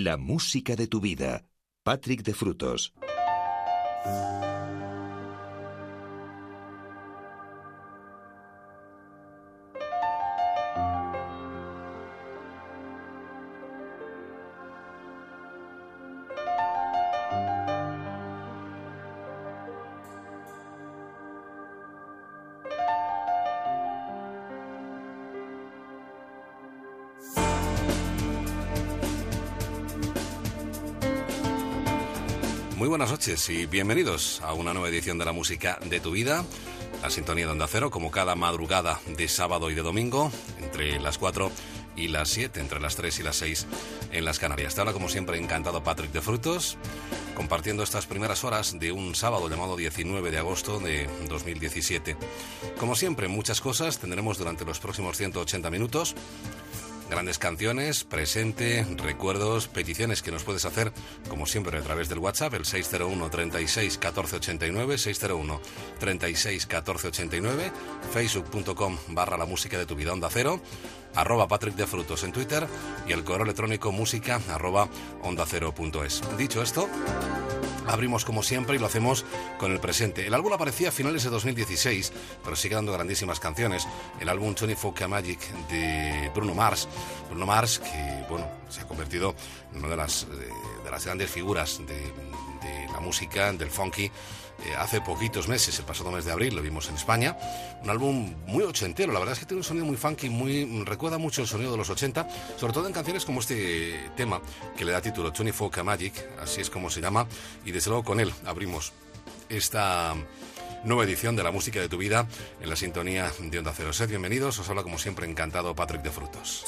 La música de tu vida. Patrick de Frutos. Noches y bienvenidos a una nueva edición de la música de tu vida, la sintonía de Onda Cero, como cada madrugada de sábado y de domingo, entre las 4 y las 7, entre las 3 y las 6 en las Canarias. Te habla como siempre encantado Patrick de Frutos, compartiendo estas primeras horas de un sábado llamado 19 de agosto de 2017. Como siempre, muchas cosas tendremos durante los próximos 180 minutos grandes canciones, presente, recuerdos, peticiones que nos puedes hacer, como siempre, a través del WhatsApp, el 601 36 14 89, 601 36 14 89, facebook.com barra la música de tu vida onda cero, arroba Patrick de Frutos en Twitter y el correo electrónico música arroba onda cero punto es. Dicho esto, Abrimos como siempre y lo hacemos con el presente. El álbum aparecía a finales de 2016, pero sigue dando grandísimas canciones. El álbum 24K Magic de Bruno Mars. Bruno Mars, que bueno, se ha convertido en una de las, eh, de, las grandes figuras de, de la música, del funky eh, hace poquitos meses, el pasado mes de abril, lo vimos en España. Un álbum muy ochentero, la verdad es que tiene un sonido muy funky, muy, recuerda mucho el sonido de los 80, sobre todo en canciones como este tema que le da título 24K Magic, así es como se llama, y desde luego con él abrimos esta nueva edición de la música de tu vida en la sintonía de Onda Cero. Sed bienvenidos, os habla como siempre encantado Patrick de Frutos.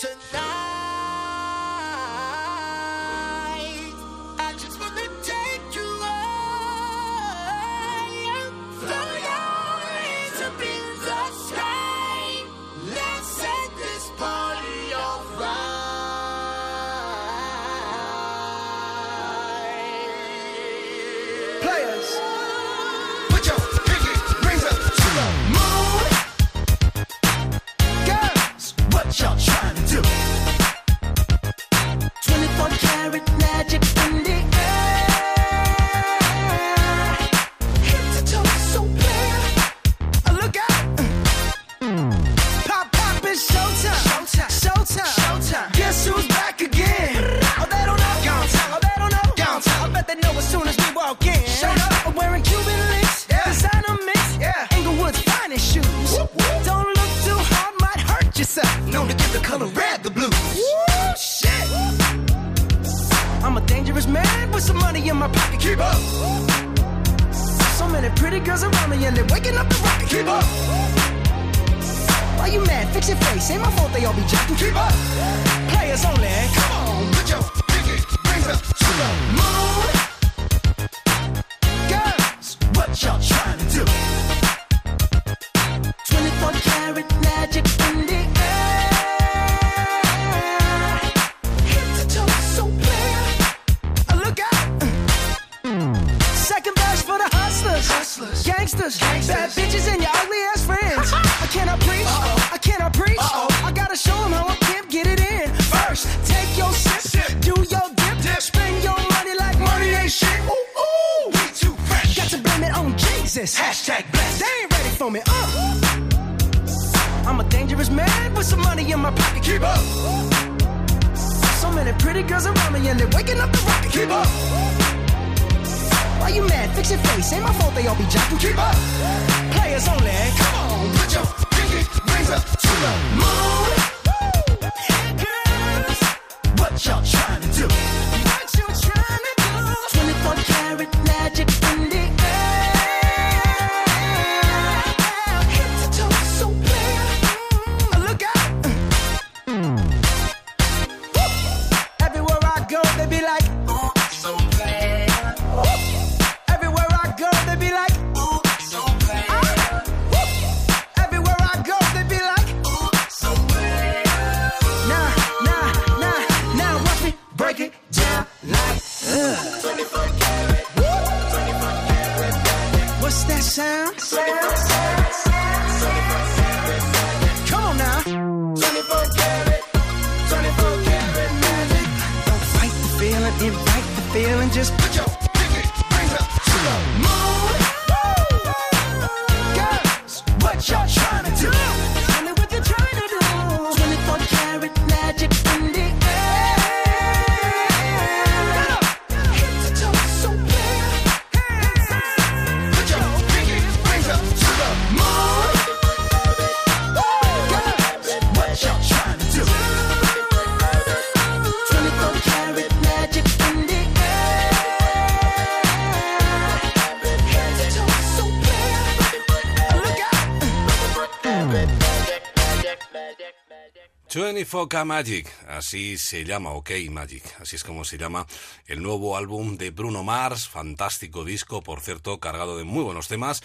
24K Magic, así se llama, OK Magic, así es como se llama el nuevo álbum de Bruno Mars, fantástico disco, por cierto, cargado de muy buenos temas.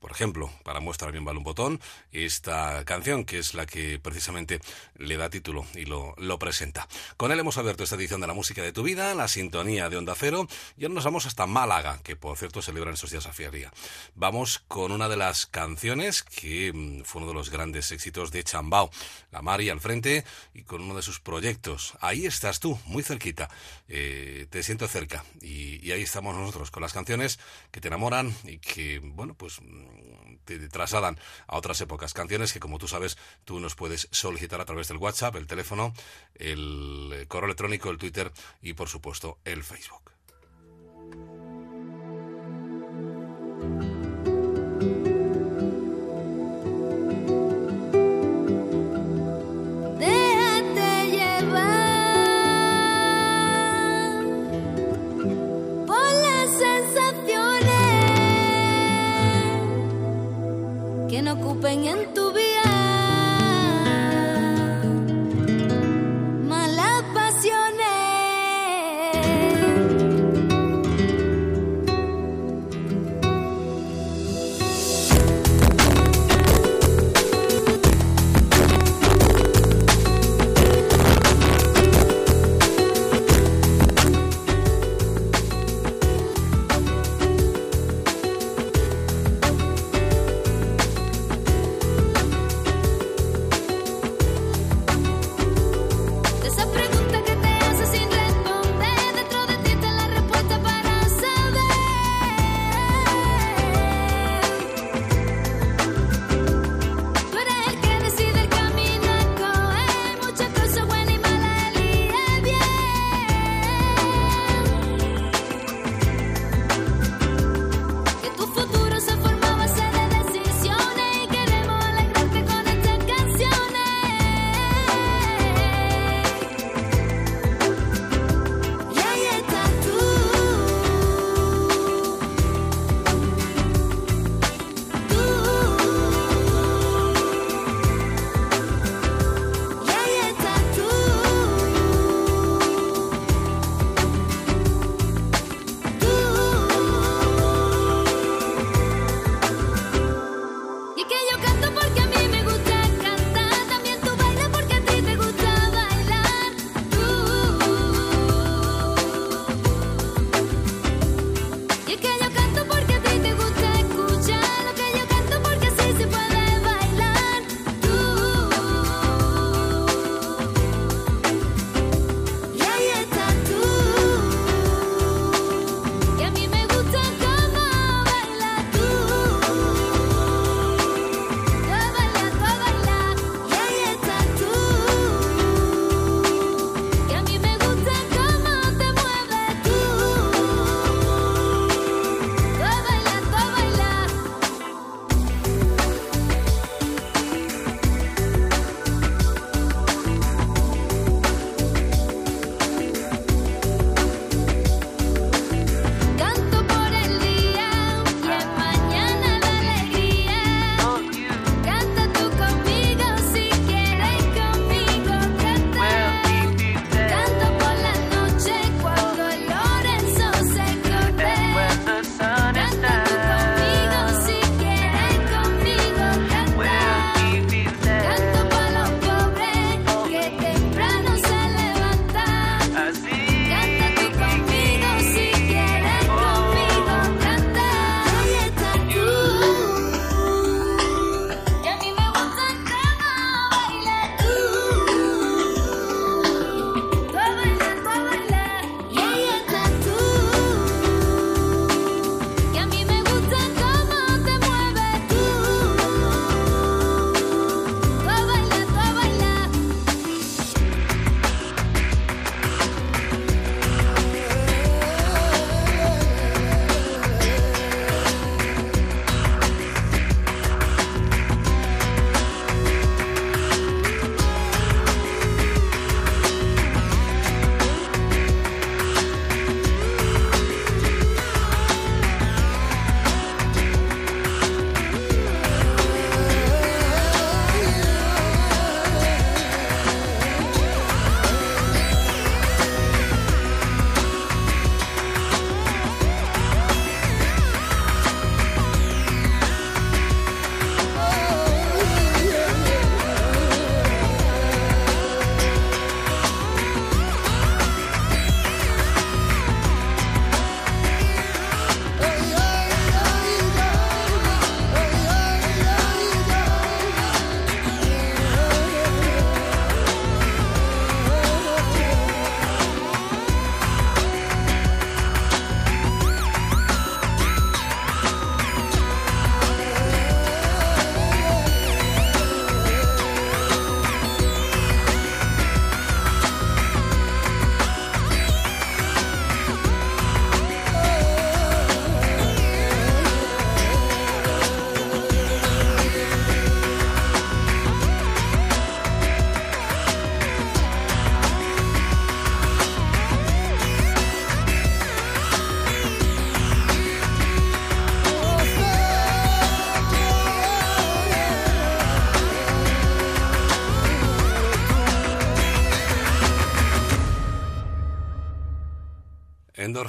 Por ejemplo, para muestra bien vale un botón, esta canción que es la que precisamente le da título y lo, lo presenta. Con él hemos abierto esta edición de la música de tu vida, la sintonía de Onda Cero, y ahora nos vamos hasta Málaga, que por cierto celebran estos días a Fiería. Vamos con una de las canciones que mm, fue uno de los grandes éxitos de Chambao, la Mari al frente y con uno de sus proyectos. Ahí estás tú, muy cerquita, Eh, te siento cerca y, y ahí estamos nosotros con las canciones que te enamoran y que, bueno, pues mm, te trasladan a otras épocas. Canciones que, como tú sabes, tú nos puedes solicitar a través del WhatsApp, el teléfono, el correo electrónico, el Twitter y, por supuesto, el Facebook. Que no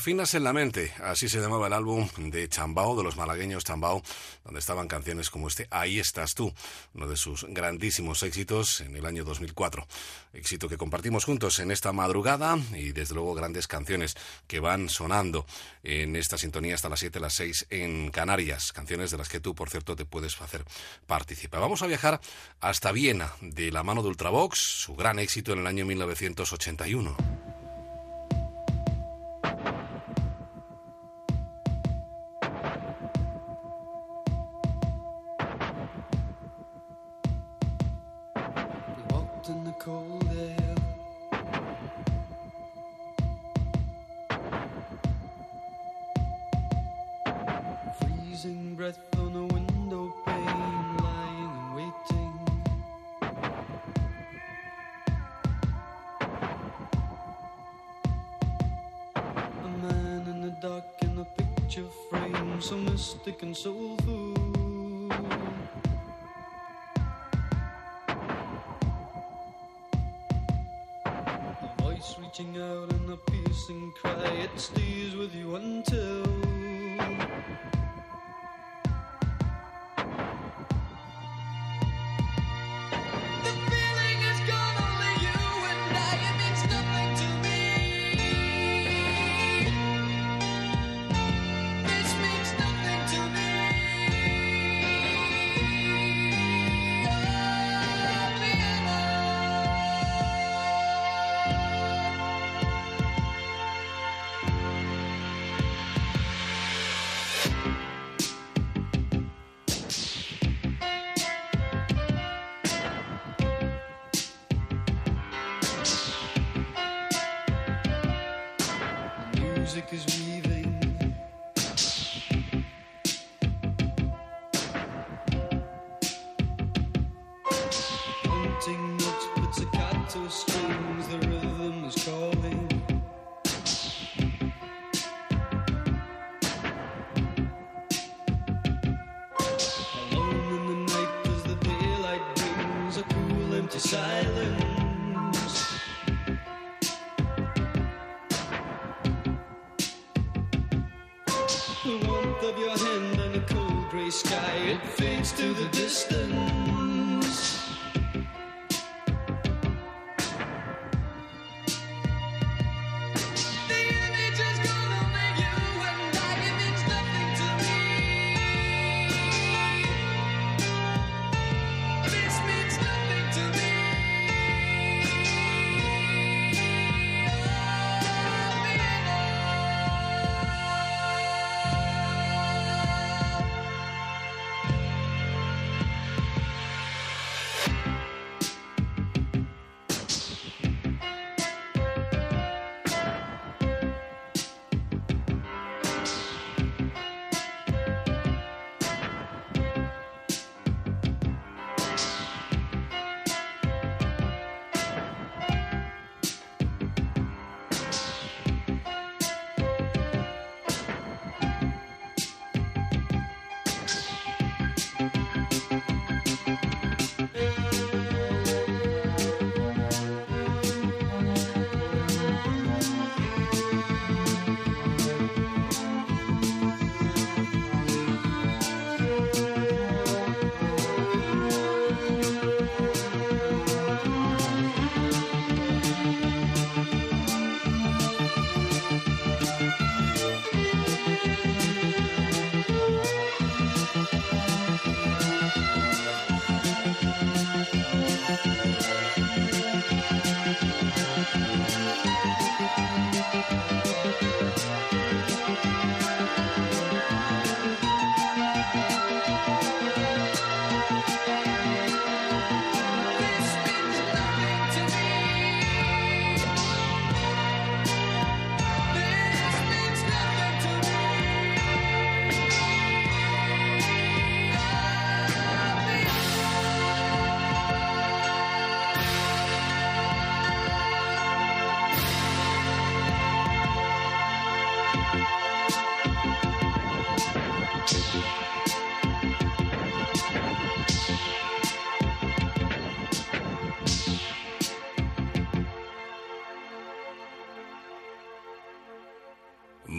Endorfinas en la mente, así se llamaba el álbum de Chambao, de los malagueños Chambao, donde estaban canciones como este Ahí estás tú, uno de sus grandísimos éxitos en el año 2004. Éxito que compartimos juntos en esta madrugada y desde luego grandes canciones que van sonando en esta sintonía hasta las 7, las 6 en Canarias, canciones de las que tú, por cierto, te puedes hacer participar. Vamos a viajar hasta Viena, de la mano de Ultravox, su gran éxito en el año 1981.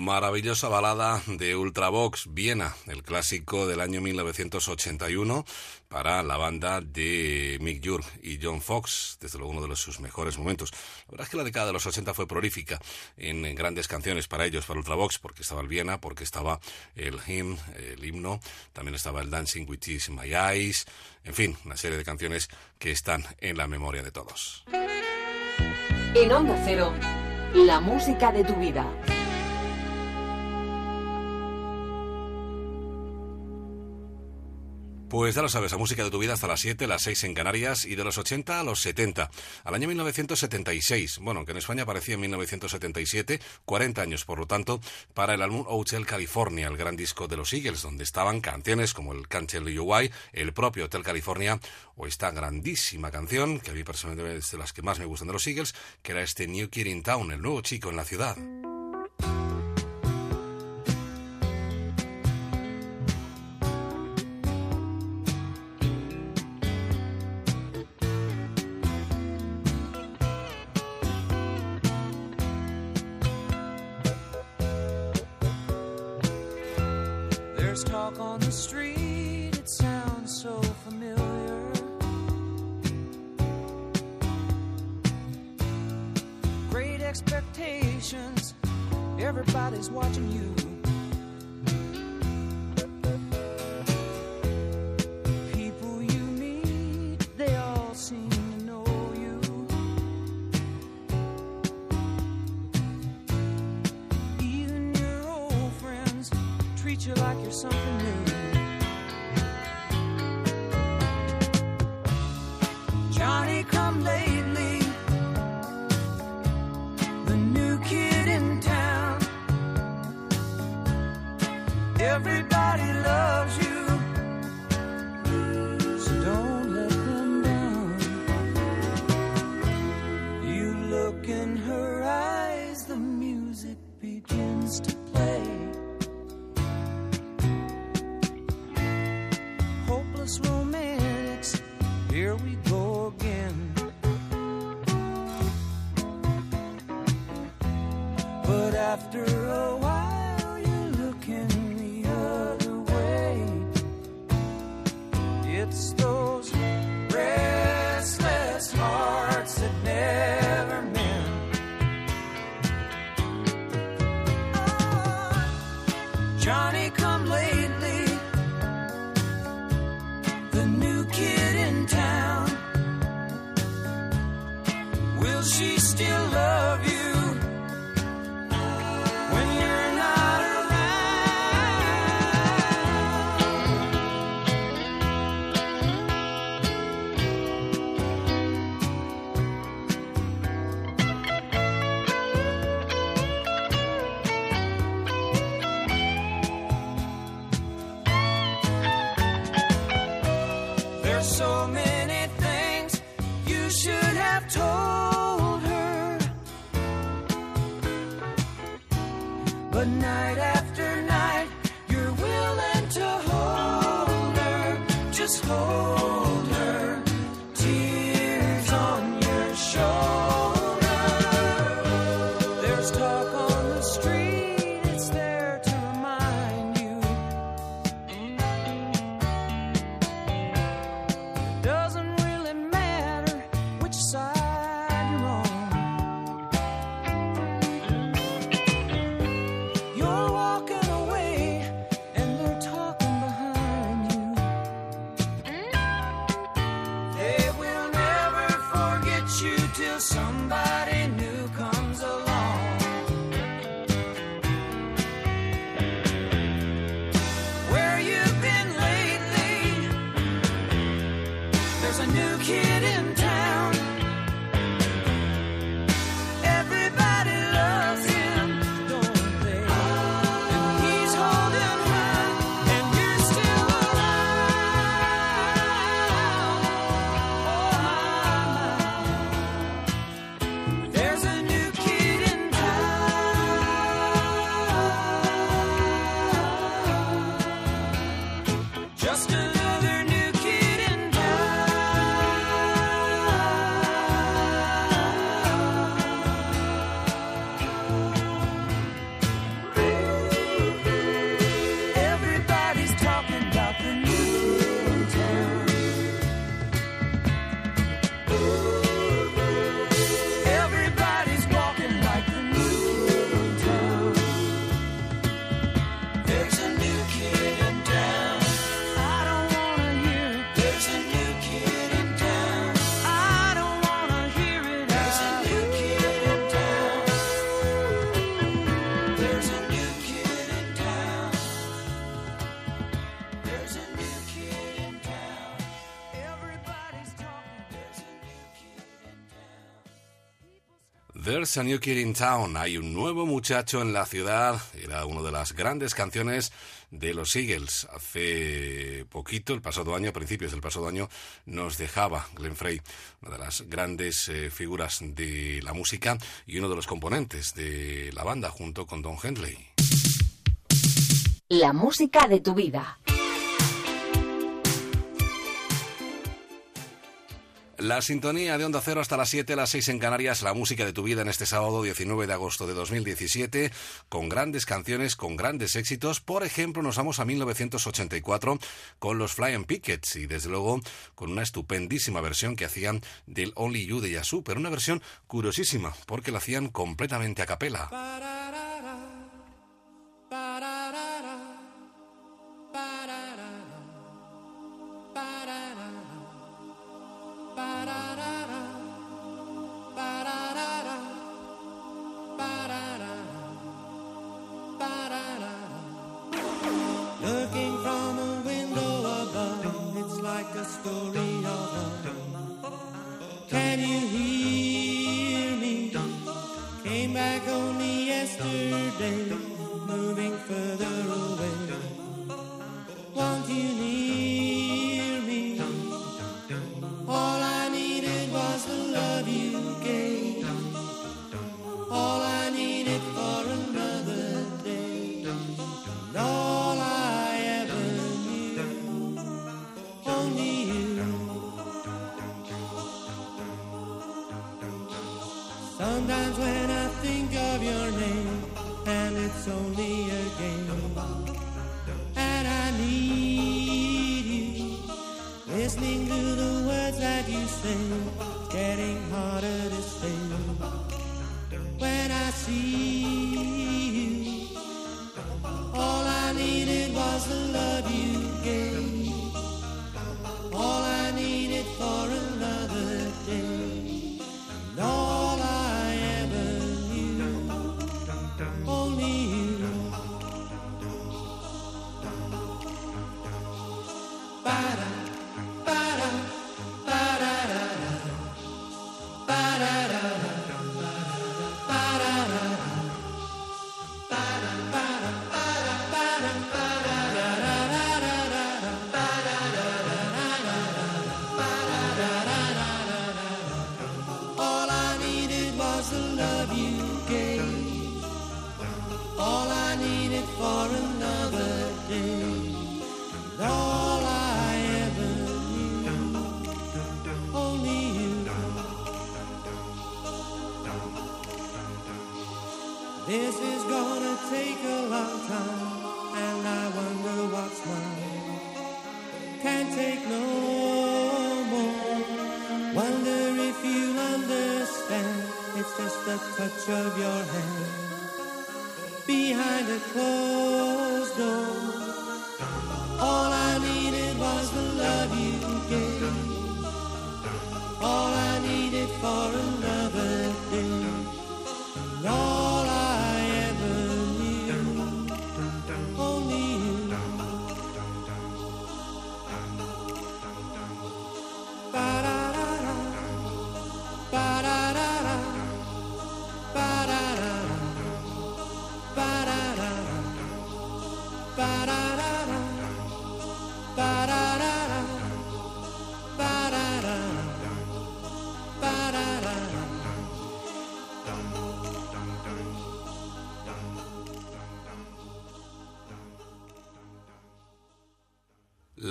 Maravillosa balada de Ultravox Viena, el clásico del año 1981 para la banda de Mick Jurg y John Fox, desde luego uno de sus mejores momentos. La verdad es que la década de los 80 fue prolífica en, en grandes canciones para ellos, para Ultravox, porque estaba el Viena, porque estaba el hymn, el himno, también estaba el Dancing with Tears in My Eyes, en fin, una serie de canciones que están en la memoria de todos. En Onda Cero, la música de tu vida. Pues ya lo sabes, la música de tu vida hasta las 7, las 6 en Canarias y de los 80 a los 70. Al año 1976, bueno, aunque en España aparecía en 1977, 40 años por lo tanto, para el álbum Hotel California, el gran disco de los Eagles, donde estaban canciones como el Can't Tell You Why, el propio Hotel California, o esta grandísima canción, que a mí personalmente es de las que más me gustan de los Eagles, que era este New Kid in Town, el nuevo chico en la ciudad. There's a There's a New Kid in Town. Hay un nuevo muchacho en la ciudad. Era una de las grandes canciones de los Eagles. Hace poquito, el pasado año, a principios del pasado año, nos dejaba Glenn Frey, una de las grandes eh, figuras de la música y uno de los componentes de la banda junto con Don Henley. La música de tu vida. La sintonía de Onda Cero hasta las 7, las 6 en Canarias, la música de tu vida en este sábado 19 de agosto de 2017, con grandes canciones, con grandes éxitos. Por ejemplo, nos vamos a 1984 con los Flying Pickets y desde luego con una estupendísima versión que hacían del Only You de Yasu, pero una versión curiosísima porque la hacían completamente a capela.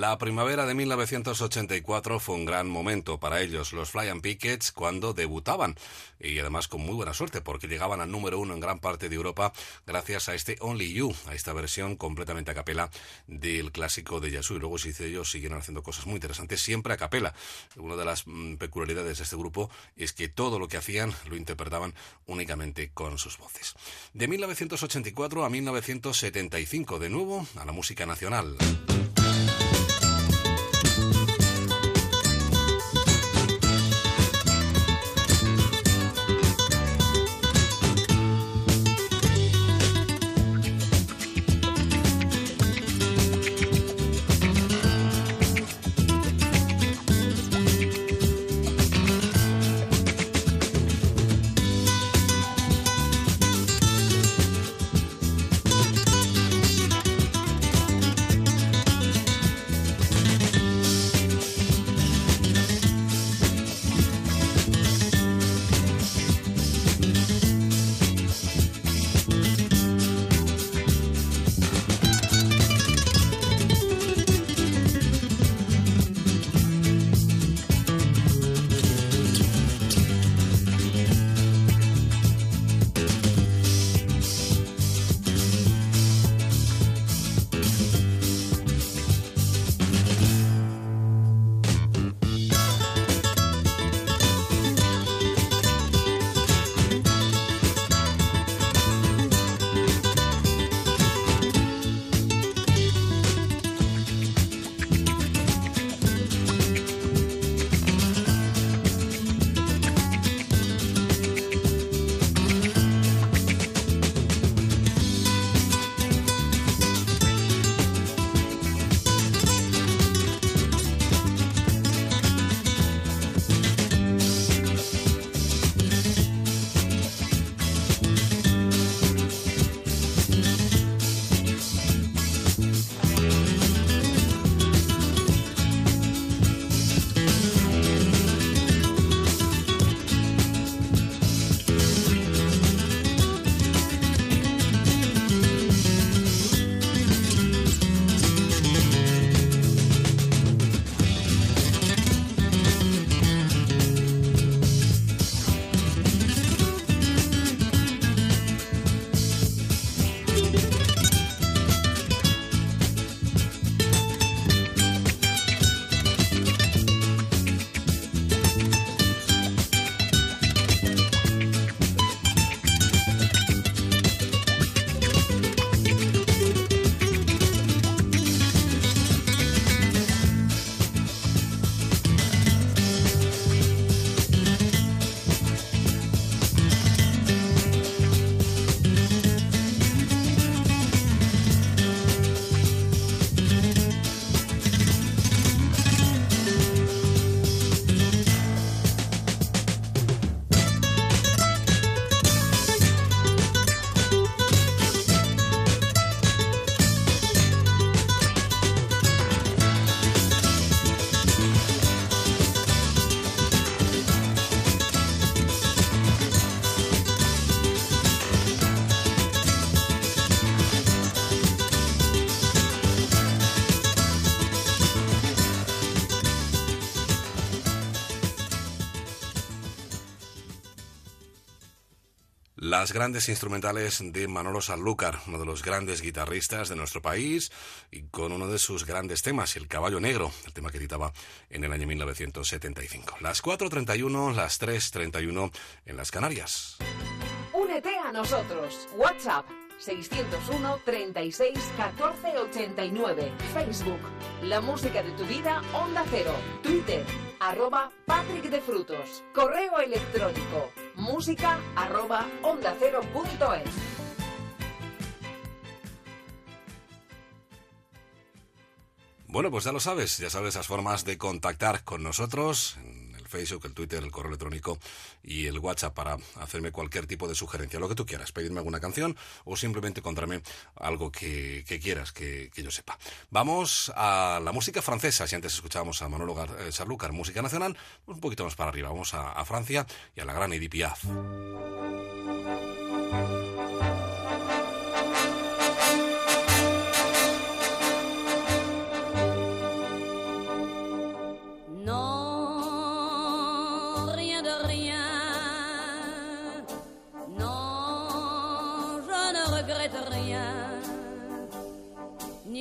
La primavera de 1984 fue un gran momento para ellos, los Flying Pickets, cuando debutaban. Y además con muy buena suerte, porque llegaban al número uno en gran parte de Europa gracias a este Only You, a esta versión completamente a capela del clásico de Yasu. Y luego, si ellos, siguieron haciendo cosas muy interesantes, siempre a capela. Una de las mm, peculiaridades de este grupo es que todo lo que hacían lo interpretaban únicamente con sus voces. De 1984 a 1975, de nuevo, a la música nacional. Las grandes instrumentales de Manolo Sanlúcar, uno de los grandes guitarristas de nuestro país, y con uno de sus grandes temas, El Caballo Negro, el tema que editaba en el año 1975. Las 4.31, las 3.31 en las Canarias. Únete a nosotros. WhatsApp 601 36 14 89. Facebook La Música de tu Vida Onda Cero. Twitter arroba Patrick de Frutos. Correo electrónico música arroba punto es. Bueno, pues ya lo sabes, ya sabes las formas de contactar con nosotros Facebook, el Twitter, el correo electrónico y el WhatsApp para hacerme cualquier tipo de sugerencia, lo que tú quieras, pedirme alguna canción o simplemente contarme algo que, quieras que, yo sepa. Vamos a la música francesa, si antes escuchábamos a Manolo eh, Sanlúcar, música nacional, un poquito más para arriba, vamos a, a Francia y a la gran Edith Piaf.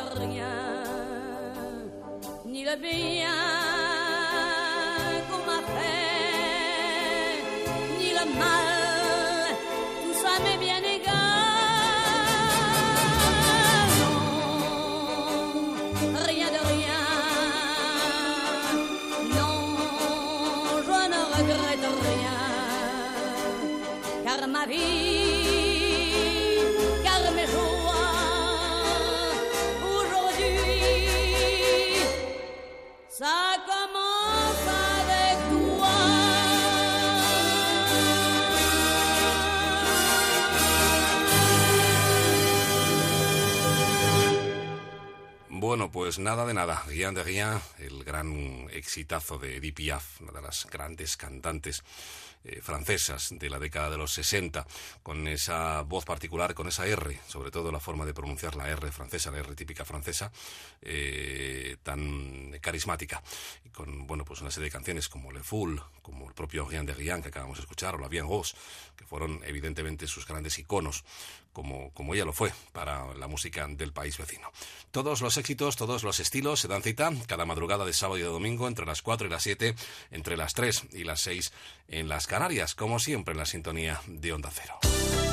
Rien, ni le bien Sorry. Pues nada de nada. Rien de Rien, el gran exitazo de Edith Piaf, una de las grandes cantantes eh, francesas de la década de los 60, con esa voz particular, con esa R, sobre todo la forma de pronunciar la R francesa, la R típica francesa, eh, tan carismática. Y con, bueno, pues una serie de canciones como Le Foul, como el propio Rien de Rien que acabamos de escuchar, o La Bien Rose, que fueron evidentemente sus grandes iconos, como, como ella lo fue para la música del país vecino. Todos los éxitos, todos los estilos se dan cita cada madrugada de sábado y de domingo entre las 4 y las 7, entre las 3 y las 6 en las Canarias, como siempre en la sintonía de Onda Cero.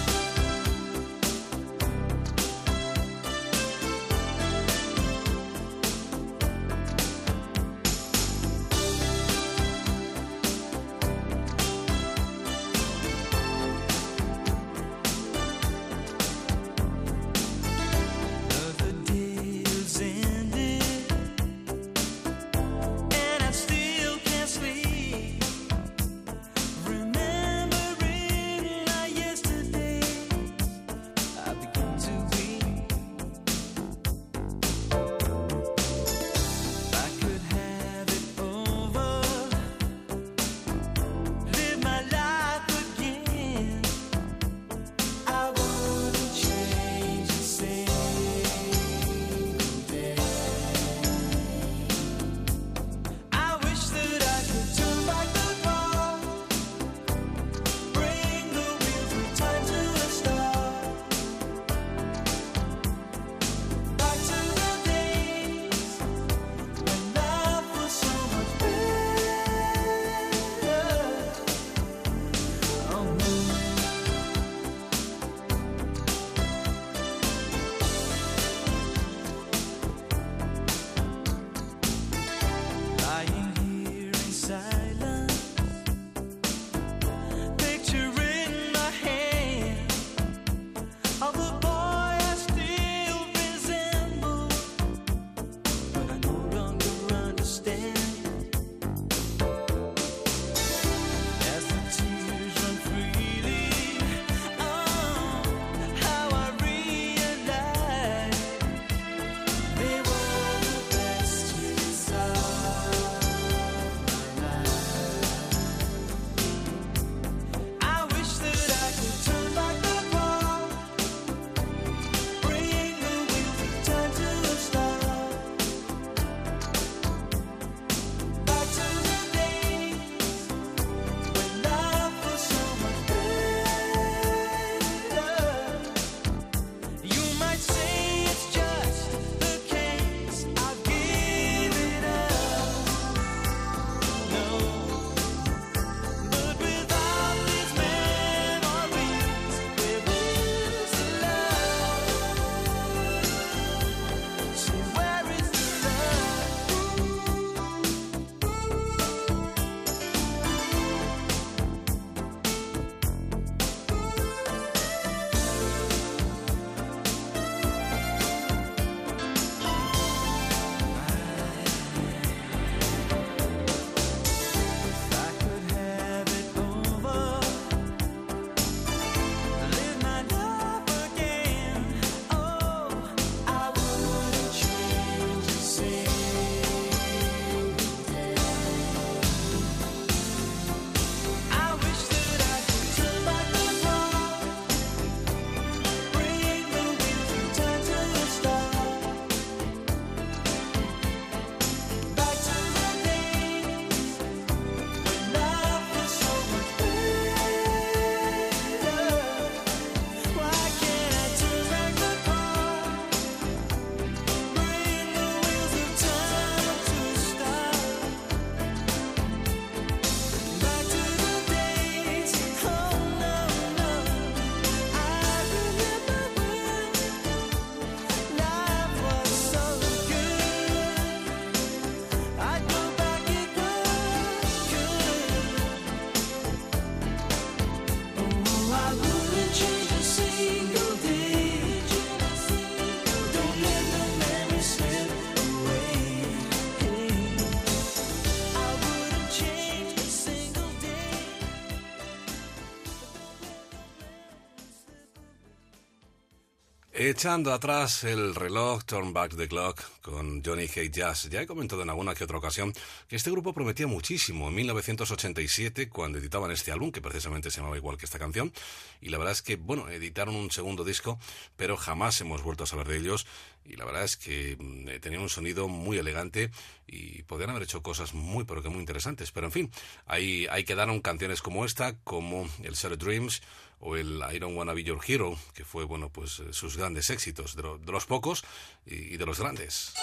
Echando atrás el reloj, Turn Back the Clock con Johnny Hate Jazz. Ya he comentado en alguna que otra ocasión que este grupo prometía muchísimo en 1987 cuando editaban este álbum, que precisamente se llamaba igual que esta canción. Y la verdad es que, bueno, editaron un segundo disco, pero jamás hemos vuelto a saber de ellos. Y la verdad es que mm, tenían un sonido muy elegante y podrían haber hecho cosas muy, pero que muy interesantes. Pero en fin, ahí, ahí quedaron canciones como esta, como el Shattered Dreams o el I Don't Wanna Be Your Hero, que fue, bueno, pues eh, sus grandes éxitos, de, lo- de los pocos y de los grandes.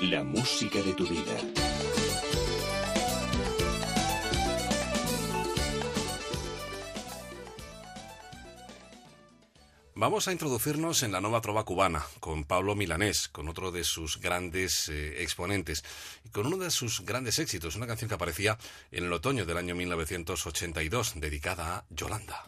La música de tu vida. Vamos a introducirnos en la nueva trova cubana con Pablo Milanés, con otro de sus grandes eh, exponentes y con uno de sus grandes éxitos, una canción que aparecía en el otoño del año 1982, dedicada a Yolanda.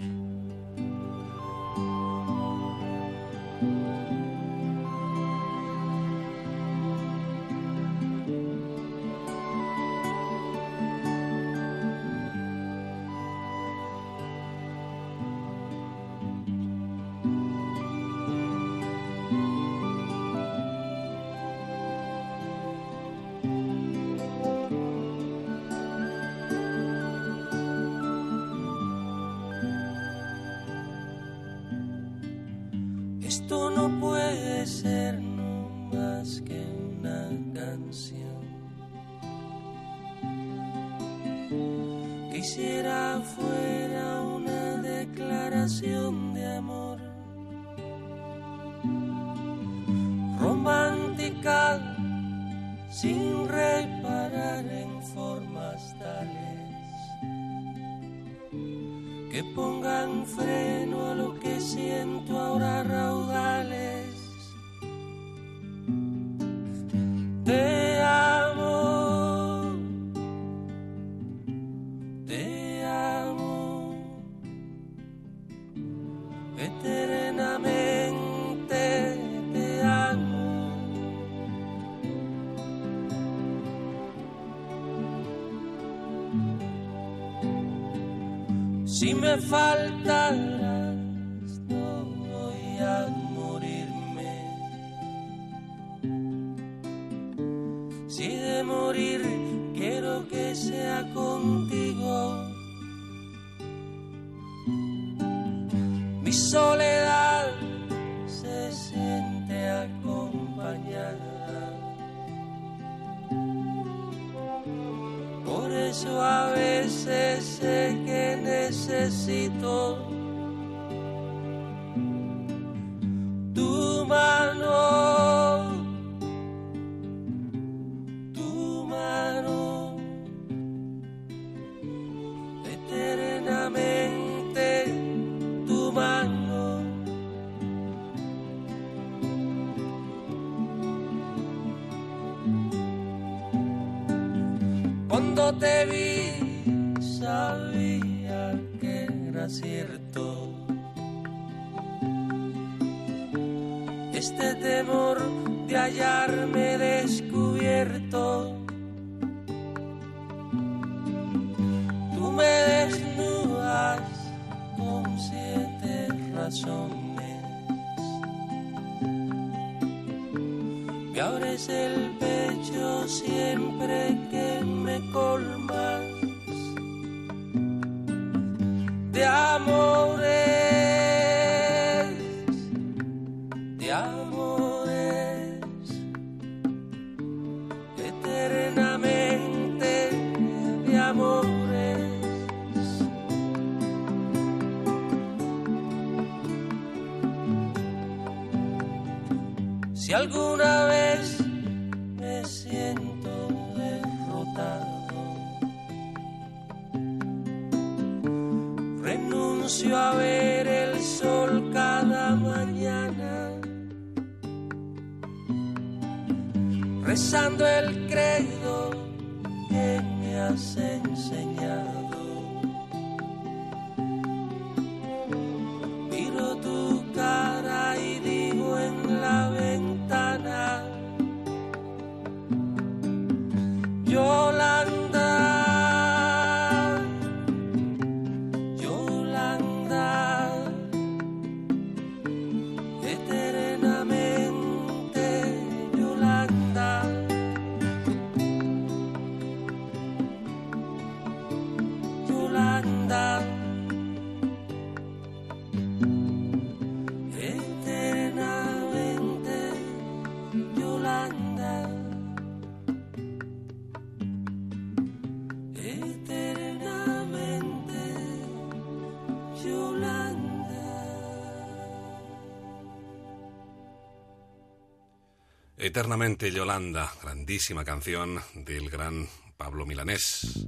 Eternamente Yolanda, grandísima canción del gran Pablo Milanés.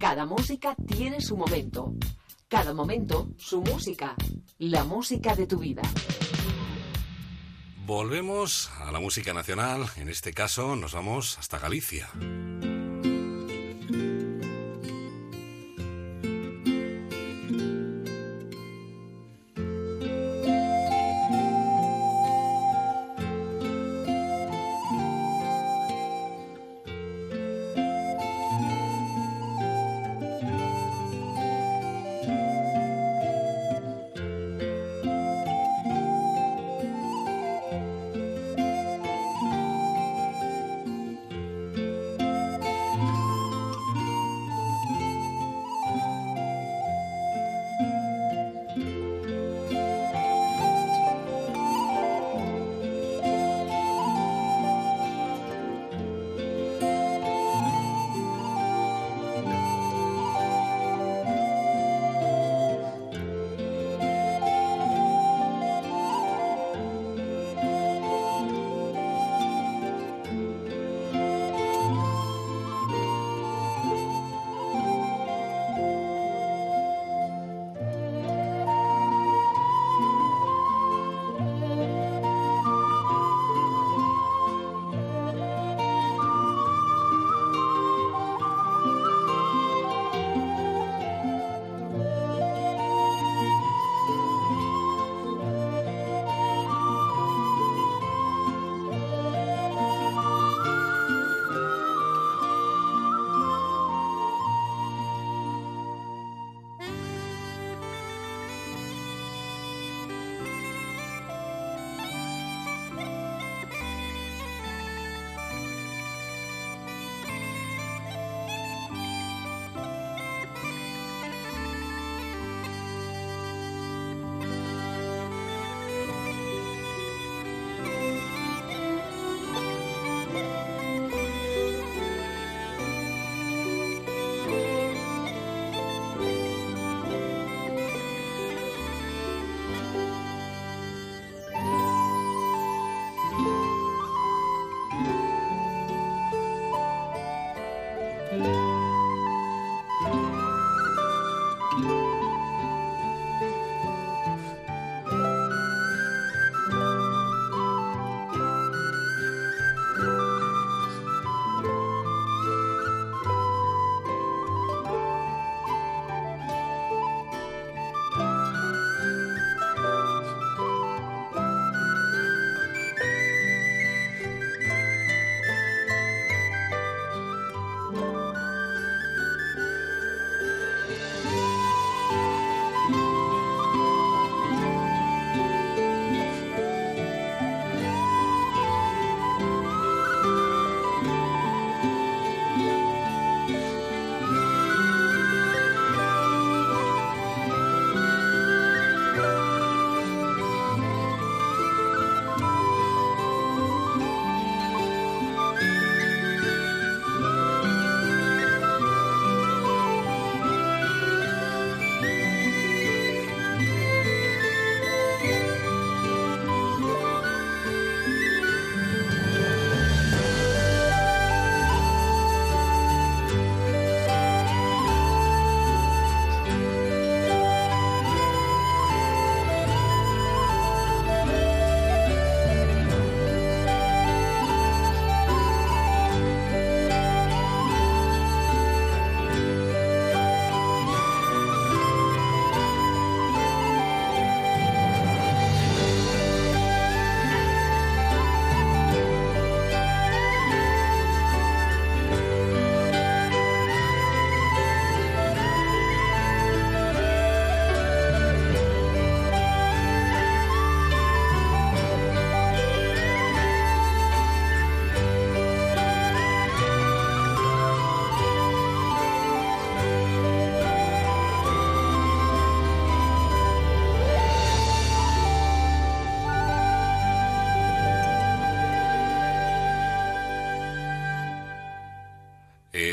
Cada música tiene su momento. Cada momento, su música. La música de tu vida. Volvemos a la música nacional, en este caso nos vamos hasta Galicia.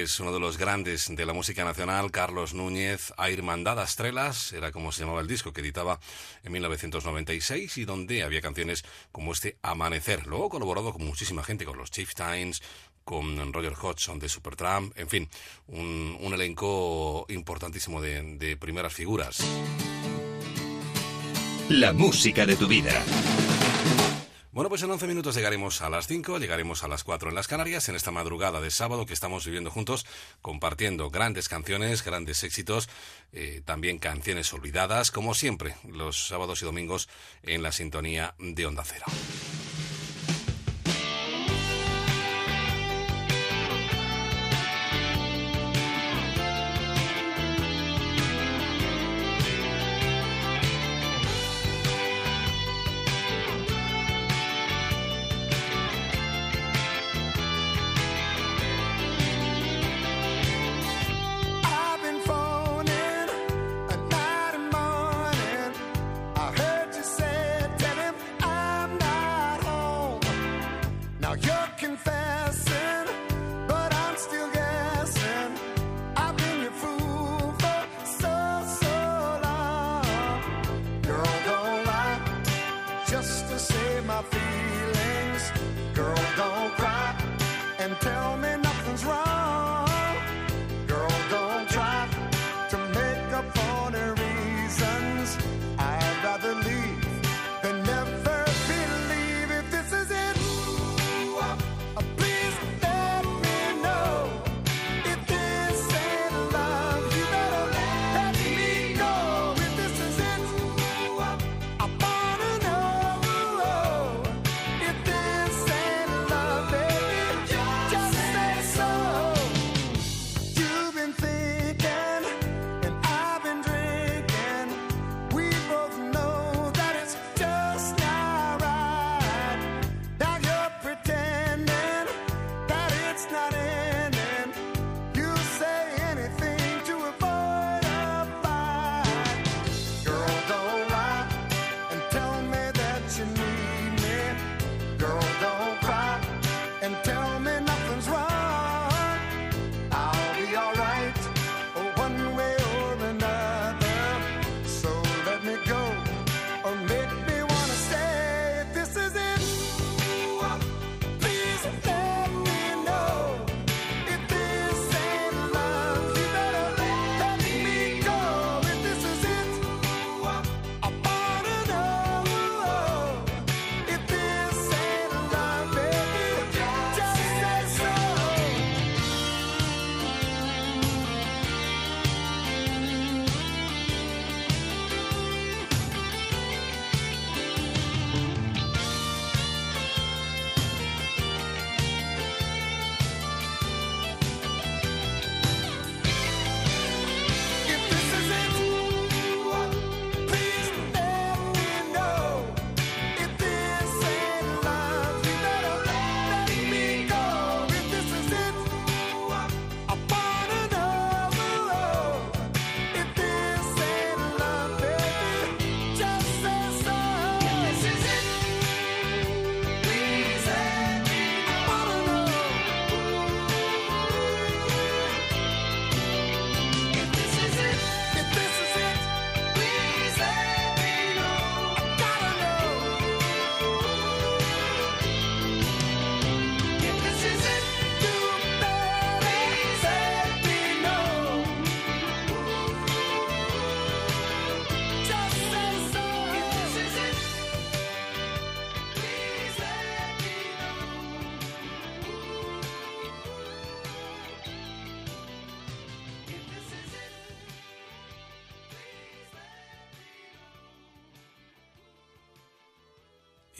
Es uno de los grandes de la música nacional, Carlos Núñez, a Irmandad Estrelas, era como se llamaba el disco que editaba en 1996 y donde había canciones como este Amanecer. Luego ha colaborado con muchísima gente, con los Chieftains, con Roger Hodgson de Supertramp, en fin, un, elenco importantísimo de primeras figuras. La música de tu vida. Bueno, pues en 11 minutos llegaremos a las 5, llegaremos a las 4 en las Canarias, en esta madrugada de sábado que estamos viviendo juntos, compartiendo grandes canciones, grandes éxitos, eh, también canciones olvidadas, como siempre, los sábados y domingos en la sintonía de Onda Cero.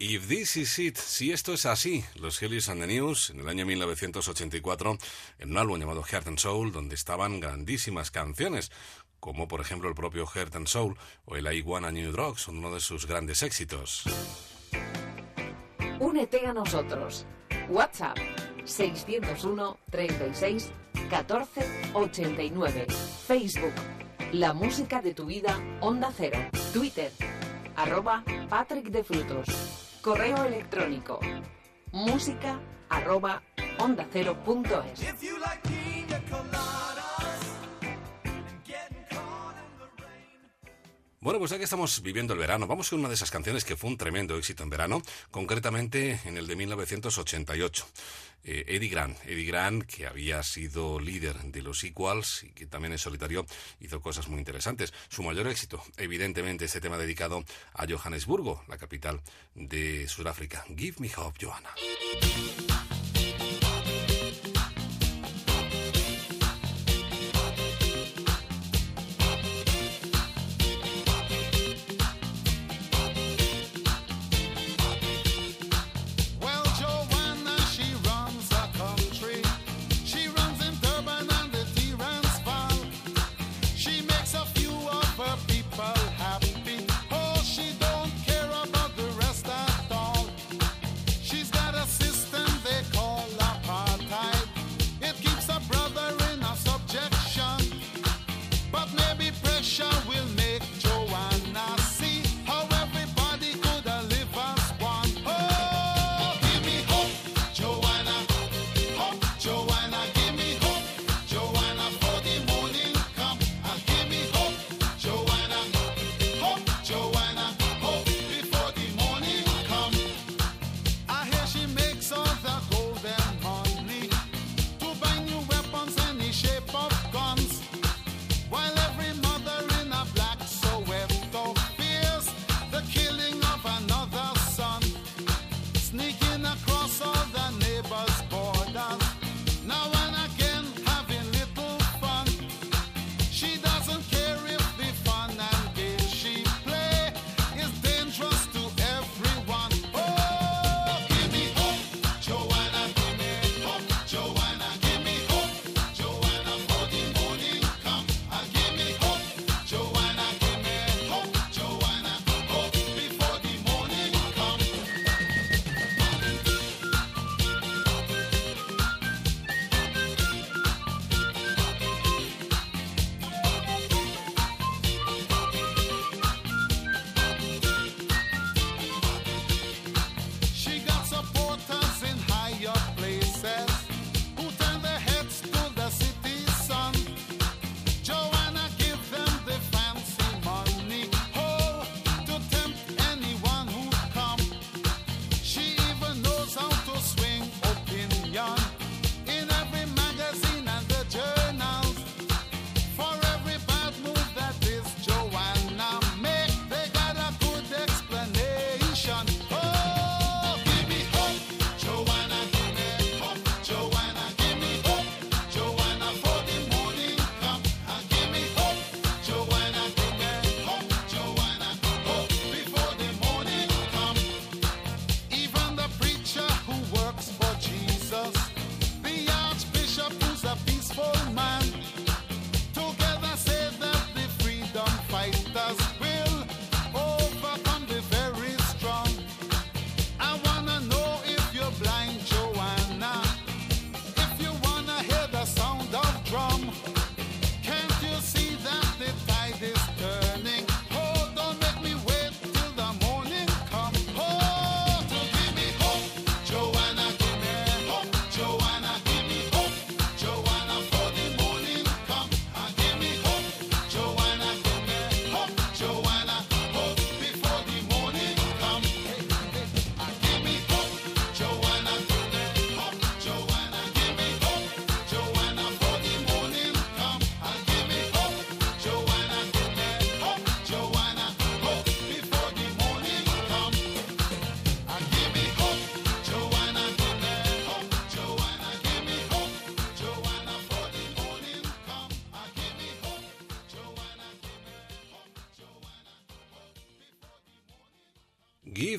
If This Is It, si esto es así, los Helios and the News, en el año 1984, en un álbum llamado Heart and Soul, donde estaban grandísimas canciones, como por ejemplo el propio Heart and Soul o el I Wanna New Drugs, uno de sus grandes éxitos. Únete a nosotros. WhatsApp 601 36 14 89. Facebook La música de tu vida Onda Cero. Twitter arroba Patrick de Frutos. Correo electrónico música arroba onda cero punto es. Bueno, pues ya que estamos viviendo el verano, vamos con una de esas canciones que fue un tremendo éxito en verano, concretamente en el de 1988. Eh, Eddie Grant, Eddie Grant, que había sido líder de los Equals y que también en solitario hizo cosas muy interesantes. Su mayor éxito, evidentemente, este tema dedicado a Johannesburgo, la capital de Sudáfrica. Give me hope, Johanna.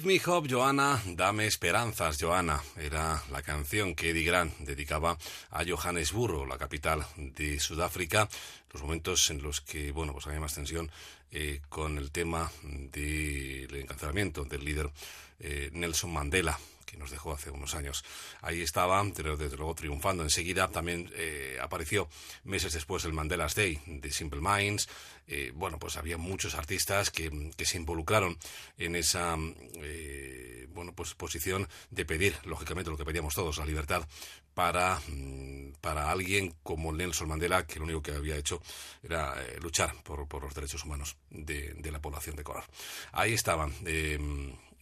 Give Me Hope, Joanna, Dame Esperanzas, Joanna, era la canción que Eddie Grant dedicaba a Johannesburgo, la capital de Sudáfrica, los momentos en los que, bueno, pues había más tensión eh, con el tema del encarcelamiento del líder eh, Nelson Mandela que nos dejó hace unos años. Ahí estaba, desde luego triunfando. Enseguida también eh, apareció meses después el Mandela's Day de Simple Minds. Bueno, pues había muchos artistas que, se involucraron en esa bueno, pues posición de pedir, lógicamente, lo que pedíamos todos, la libertad para, mm, para alguien como Nelson Mandela, que lo único que había hecho era eh, luchar por, por los derechos humanos de, de la población de color. Ahí estaban. eh,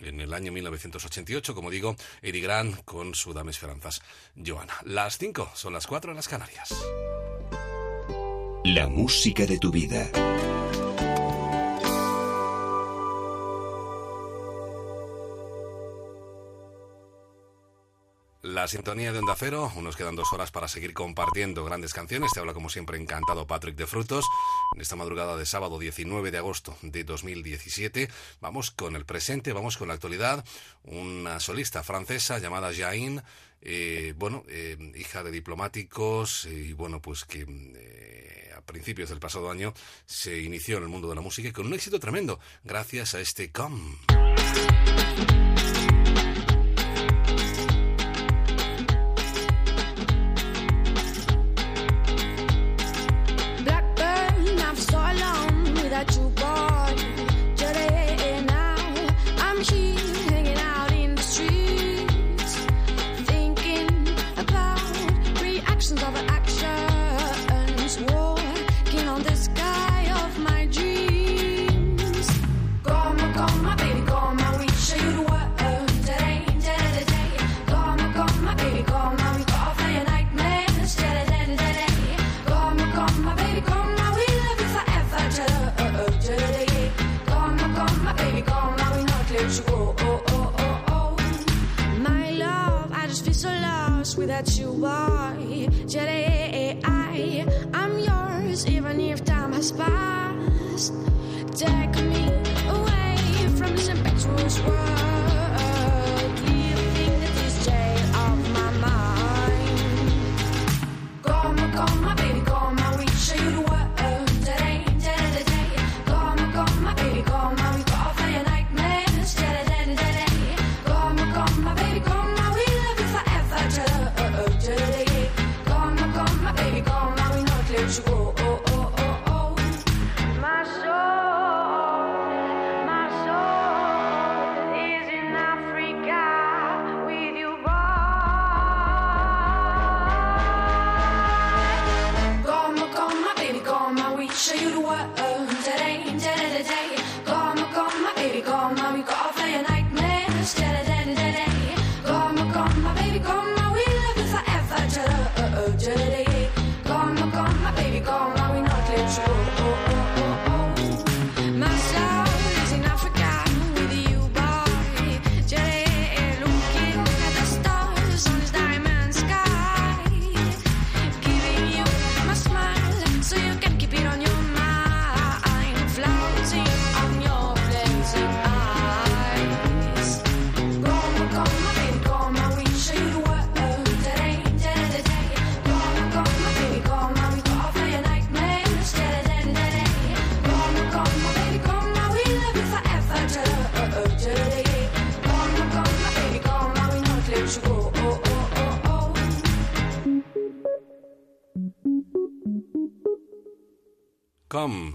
en el año 1988, como digo, Eddie Grant con su Dame Esperanzas, Joana. Las 5 son las 4 en las Canarias. La música de tu vida. La sintonía de Onda Cero, nos quedan dos horas para seguir compartiendo grandes canciones. Te habla como siempre encantado Patrick de Frutos. En esta madrugada de sábado 19 de agosto de 2017 vamos con el presente, vamos con la actualidad. Una solista francesa llamada Jain, eh, bueno, eh, hija de diplomáticos y bueno, pues que eh, a principios del pasado año se inició en el mundo de la música y con un éxito tremendo gracias a este Come. You, without you, are. Today, I, I'm yours, even if time has passed. Take me away from this impetuous world,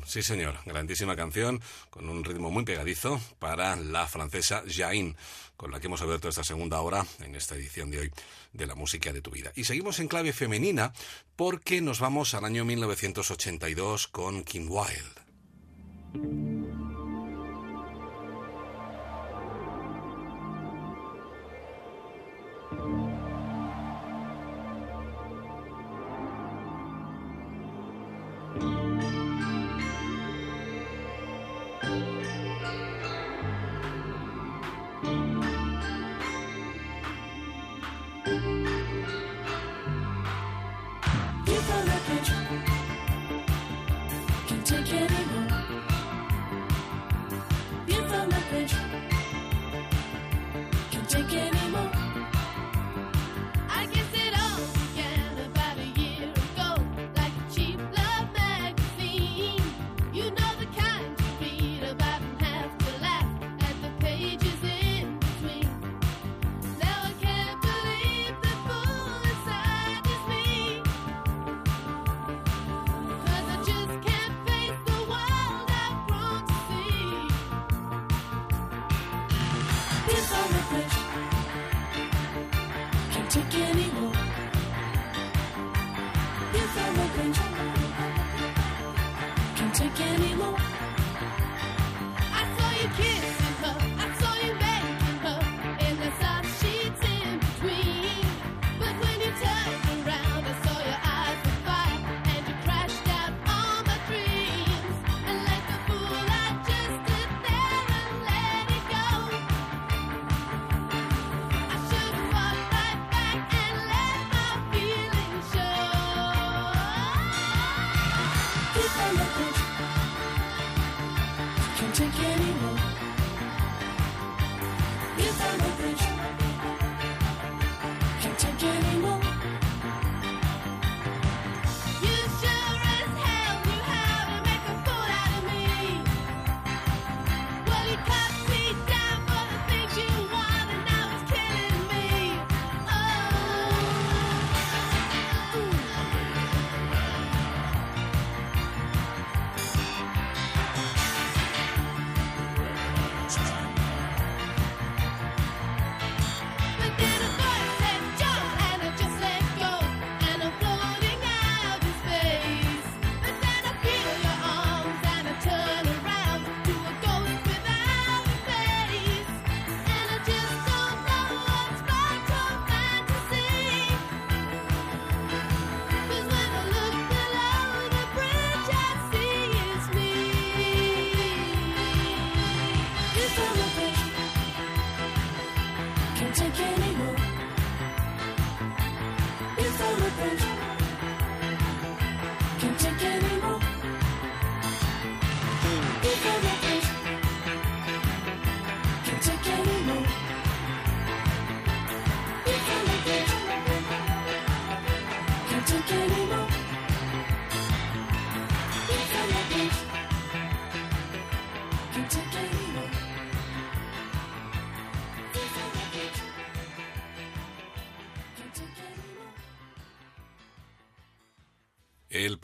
Sí señor, grandísima canción con un ritmo muy pegadizo para la francesa Jain, con la que hemos abierto esta segunda hora en esta edición de hoy de la música de tu vida. Y seguimos en clave femenina porque nos vamos al año 1982 con Kim Wilde.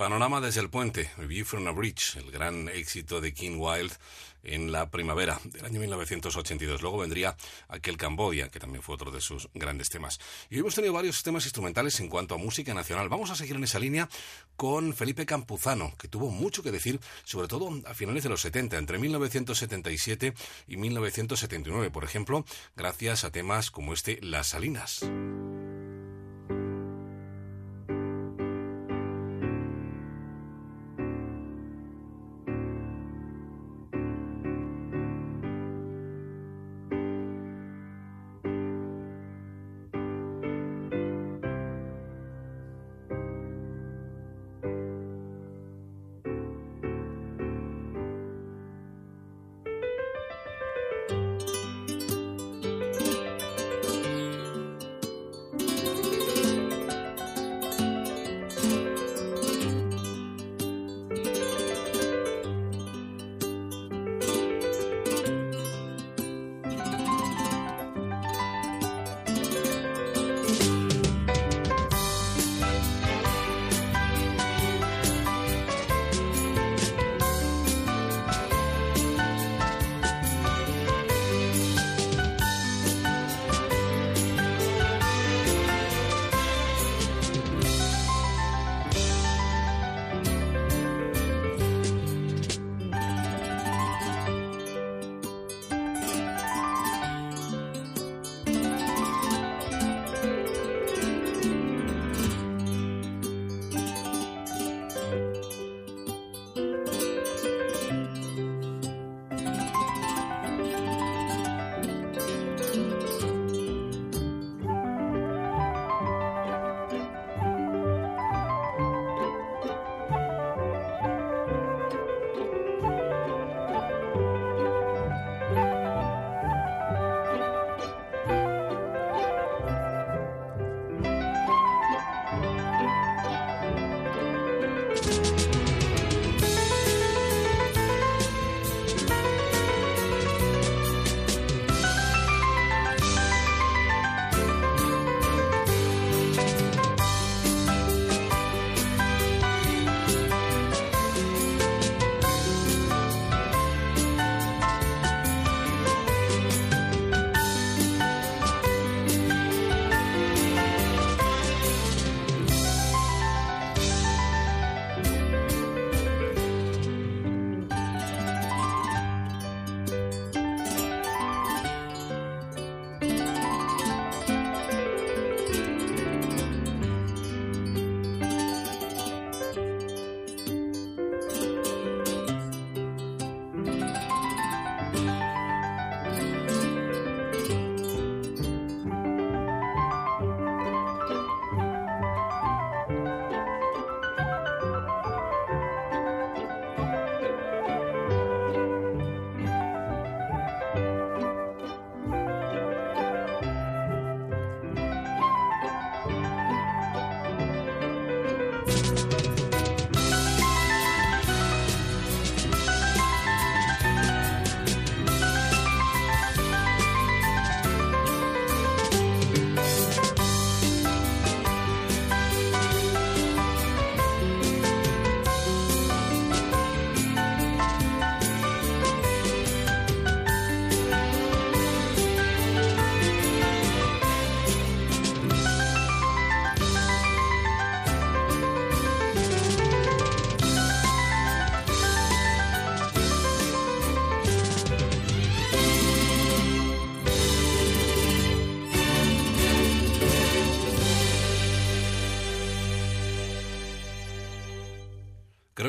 Panorama desde el puente, Review from a Bridge, el gran éxito de King Wild en la primavera del año 1982. Luego vendría aquel Cambodia, que también fue otro de sus grandes temas. Y hemos tenido varios temas instrumentales en cuanto a música nacional. Vamos a seguir en esa línea con Felipe Campuzano, que tuvo mucho que decir, sobre todo a finales de los 70, entre 1977 y 1979, por ejemplo, gracias a temas como este Las Salinas.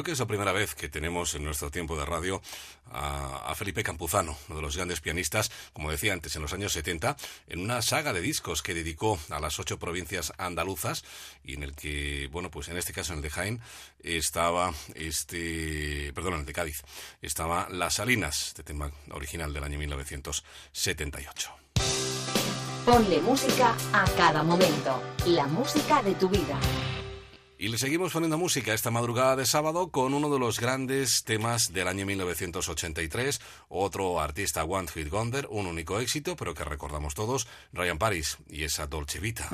Creo que es la primera vez que tenemos en nuestro tiempo de radio a, Felipe Campuzano, uno de los grandes pianistas, como decía antes, en los años 70, en una saga de discos que dedicó a las ocho provincias andaluzas y en el que, bueno, pues en este caso en el de Jaén estaba este, perdón, en el de Cádiz, estaba Las Salinas, este tema original del año 1978. Ponle música a cada momento. La música de tu vida. Y le seguimos poniendo música esta madrugada de sábado con uno de los grandes temas del año 1983, otro artista One Hit Wonder, un único éxito, pero que recordamos todos, Ryan Paris y esa Dolce Vita.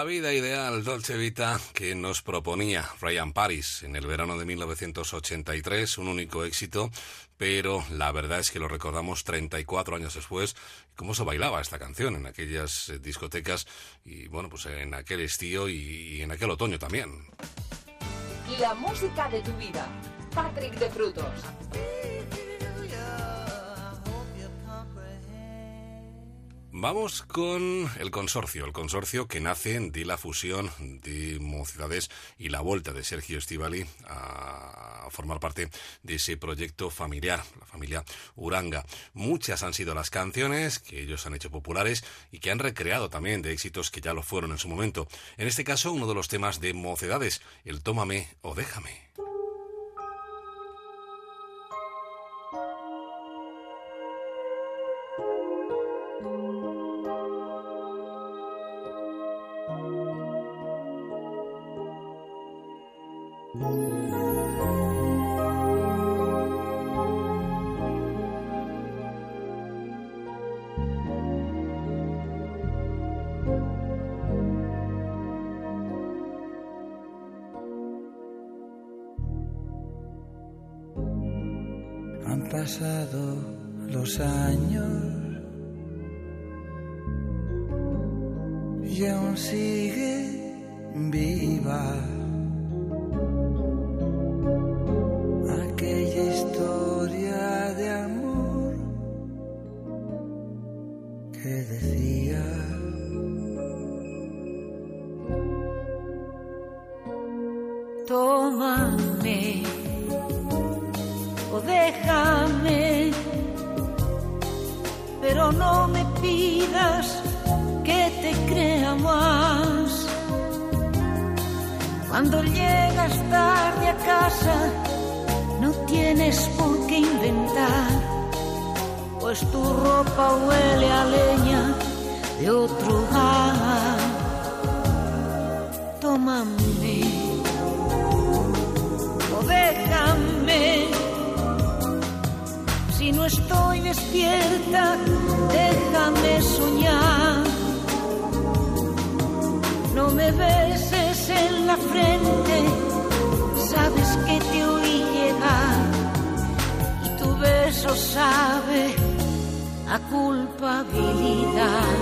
La vida ideal, Dolce Vita, que nos proponía Ryan Paris en el verano de 1983, un único éxito, pero la verdad es que lo recordamos 34 años después, cómo se bailaba esta canción en aquellas eh, discotecas y bueno, pues en aquel estío y, y en aquel otoño también. La música de tu vida. Patrick de Frutos. Vamos con el consorcio, el consorcio que nace de la fusión de Mocedades y la vuelta de Sergio Estivali a formar parte de ese proyecto familiar, la familia Uranga. Muchas han sido las canciones que ellos han hecho populares y que han recreado también de éxitos que ya lo fueron en su momento. En este caso, uno de los temas de Mocedades, el Tómame o Déjame. Los años Cuando llegas tarde a casa, no tienes por qué inventar, pues tu ropa huele a leña de otro hogar. Tómame o déjame. Si no estoy despierta, déjame soñar. No me beses en la sabes que te oí llegar y tu beso sabe a culpabilidad.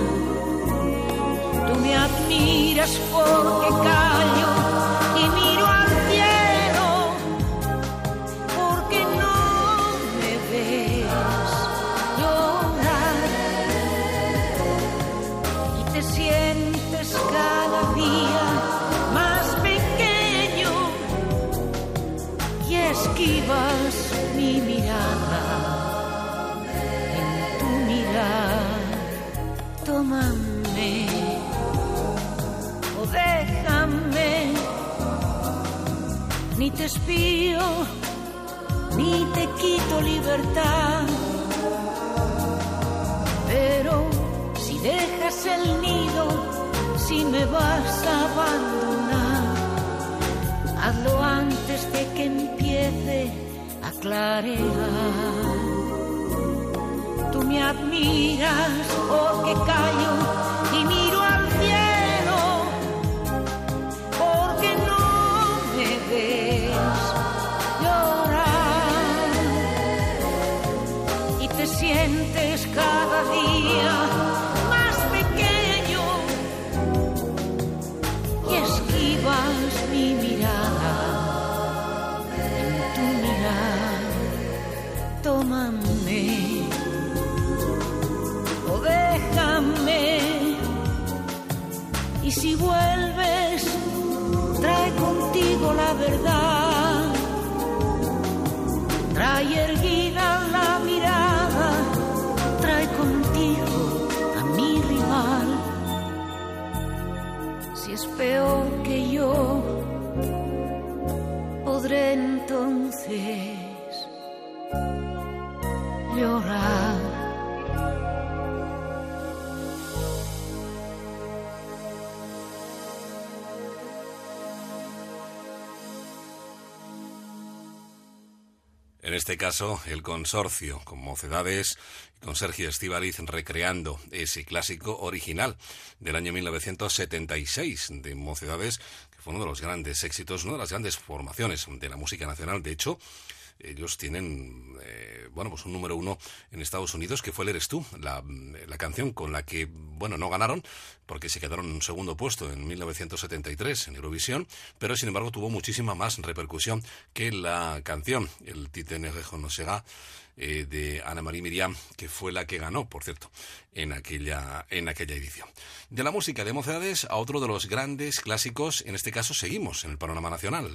Tú me admiras porque callo ni te espío ni te quito libertad. Pero si dejas el nido, si me vas a abandonar, hazlo antes de que empiece a clarear. Tú me admiras porque callo y miro sientes cada día más pequeño. Y esquivas mi mirada en tu mirar. Tómame o déjame. Y si vuelves trae contigo la verdad. Trae erguida peor que yo, podré este caso, el consorcio, con Mocedades con Sergio Estivaliz recreando ese clásico original del año 1976 de Mocedades, que fue uno de los grandes éxitos, una de las grandes formaciones de la música nacional. De hecho, ellos tienen, eh, bueno, pues un número uno en Estados Unidos, que fue Eres tú, la, la canción con la que, bueno, no ganaron, porque se quedaron en un segundo puesto en 1973 en Eurovisión, pero sin embargo tuvo muchísima más repercusión que la canción, el Tite Nerejo no será, eh, de Ana María Miriam, que fue la que ganó, por cierto, en aquella, en aquella edición. De la música de Mocedades a otro de los grandes clásicos, en este caso seguimos en el panorama nacional.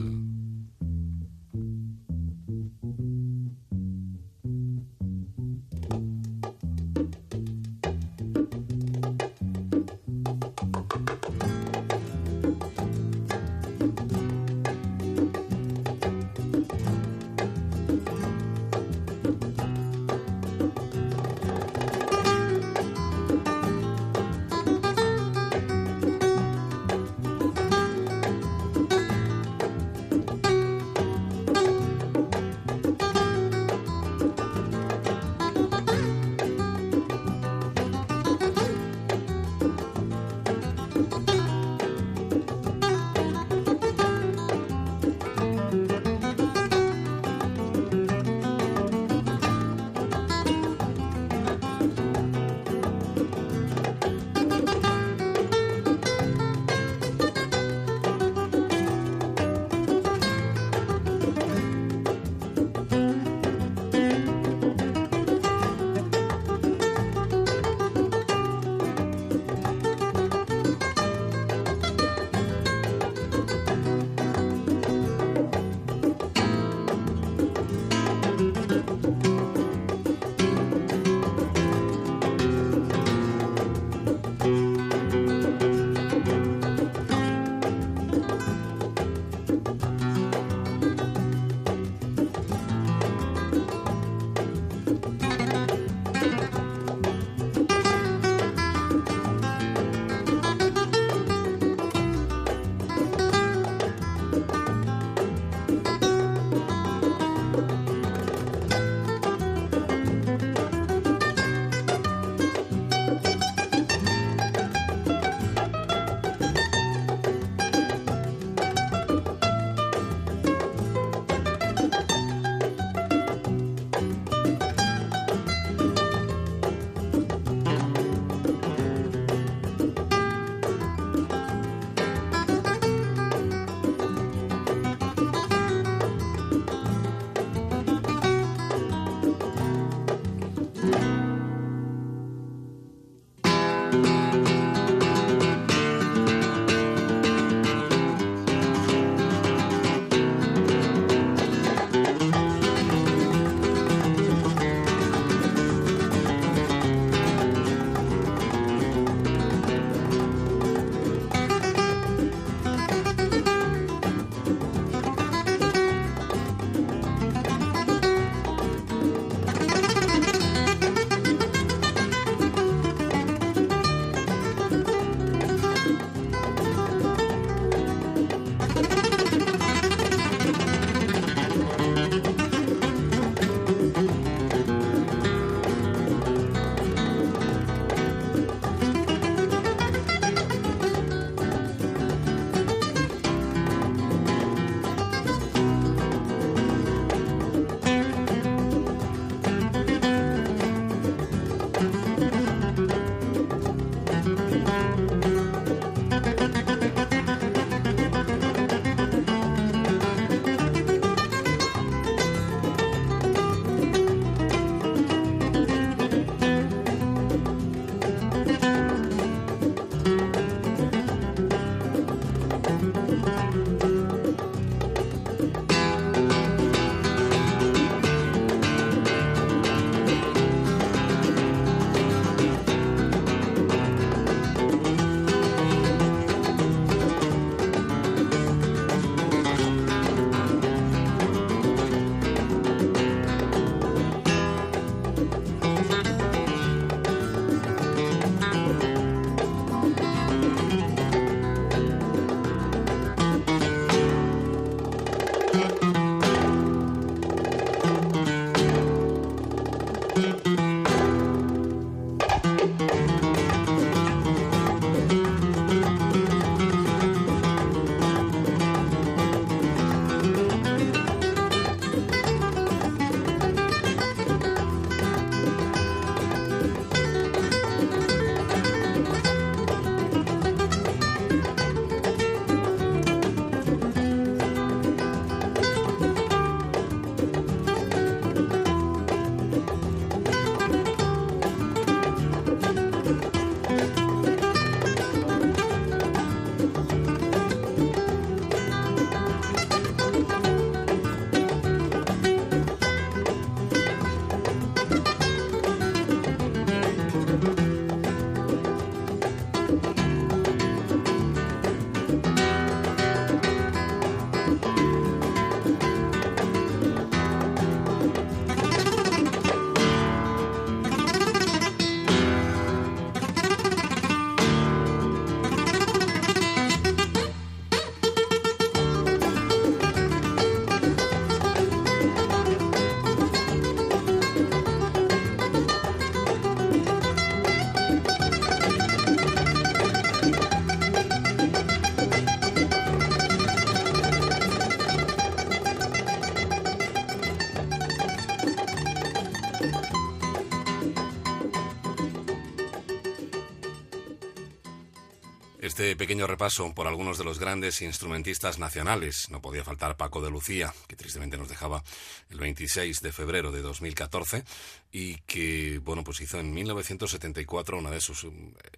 Este pequeño repaso por algunos de los grandes instrumentistas nacionales. No podía faltar Paco de Lucía, que tristemente nos dejaba el 26 de febrero de 2014 y que, bueno, pues hizo en 1974 una de sus eh,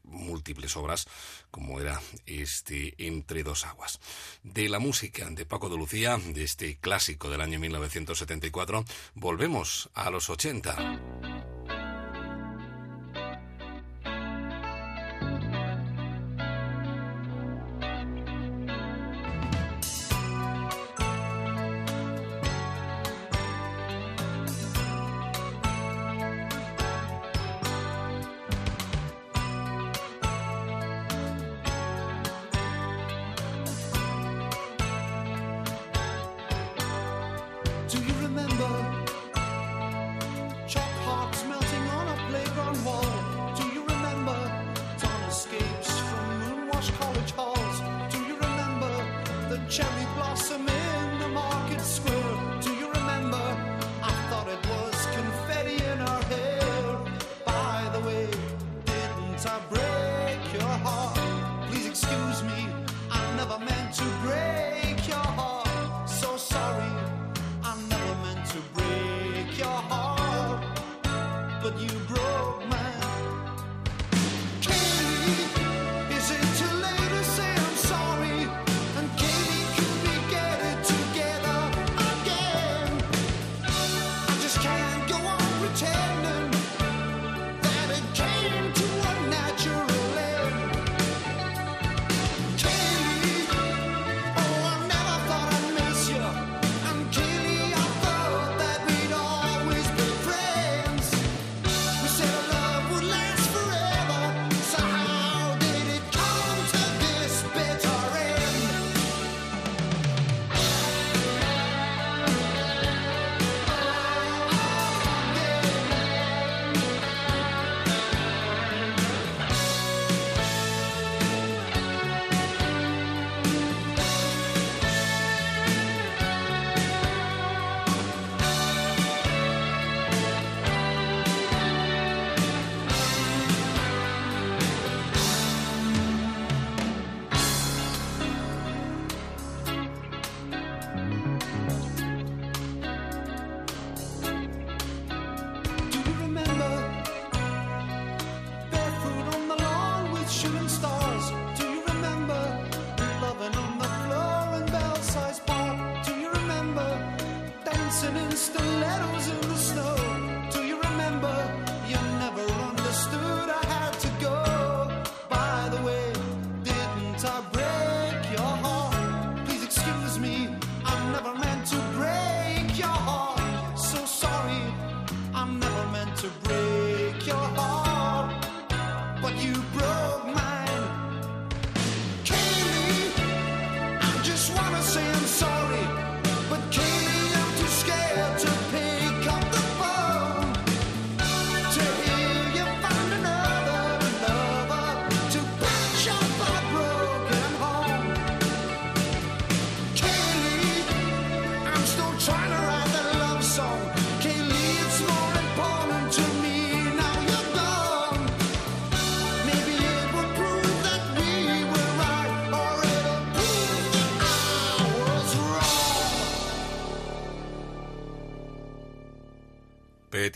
múltiples obras, como era este Entre dos aguas. De la música de Paco de Lucía, de este clásico del año 1974, volvemos a los 80.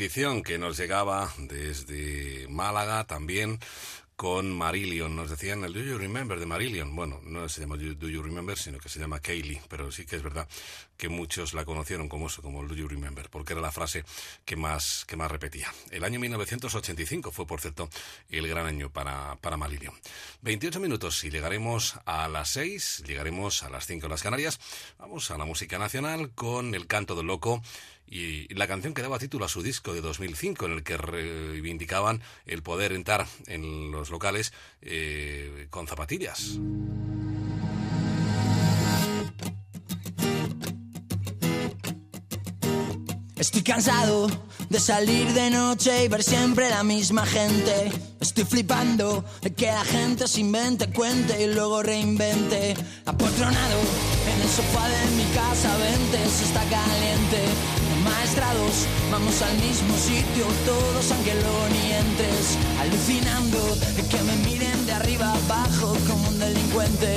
Que nos llegaba desde Málaga también con Marillion. Nos decían el Do You Remember de Marillion. Bueno, no se llama Do You Remember, sino que se llama Kaylee. Pero sí que es verdad que muchos la conocieron como eso, como Do You Remember, porque era la frase que más, que más repetía. El año 1985 fue, por cierto, el gran año para, para Marillion. 28 minutos y llegaremos a las 6, llegaremos a las 5 en las Canarias. Vamos a la música nacional con El Canto del Loco y la canción que daba título a su disco de 2005 en el que reivindicaban el poder entrar en los locales eh, con zapatillas. Estoy cansado de salir de noche y ver siempre la misma gente. Estoy flipando de que la gente se invente, cuente y luego reinvente. Apotronado en el sofá de mi casa, vente, se está caliente. Maestrados, vamos al mismo sitio, todos aunque luego ni entres. Alucinando de que me miren de arriba abajo como un delincuente,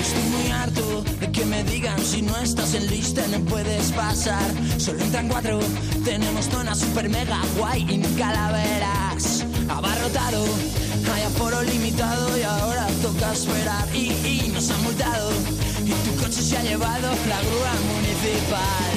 Estoy muy harto de que me digan si no estás en lista no puedes pasar. Solo entran cuatro, tenemos zona super mega guay y ni calaveras. Abarrotado, hay aforo limitado y ahora toca esperar. Y, y nos han multado y tu coche se ha llevado la grúa municipal.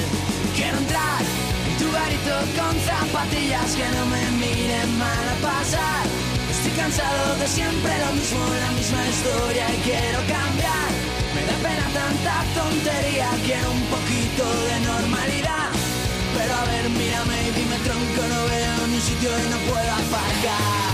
Quiero entrar en tu garito con zapatillas que no me miren mal a pasar. Estoy cansado de siempre lo mismo, la misma historia y quiero cambiar. Me da pena tanta tontería, quiero un poquito de normalidad. Pero a ver, mírame y dime tronco, no veo ni sitio y no puedo aparcar.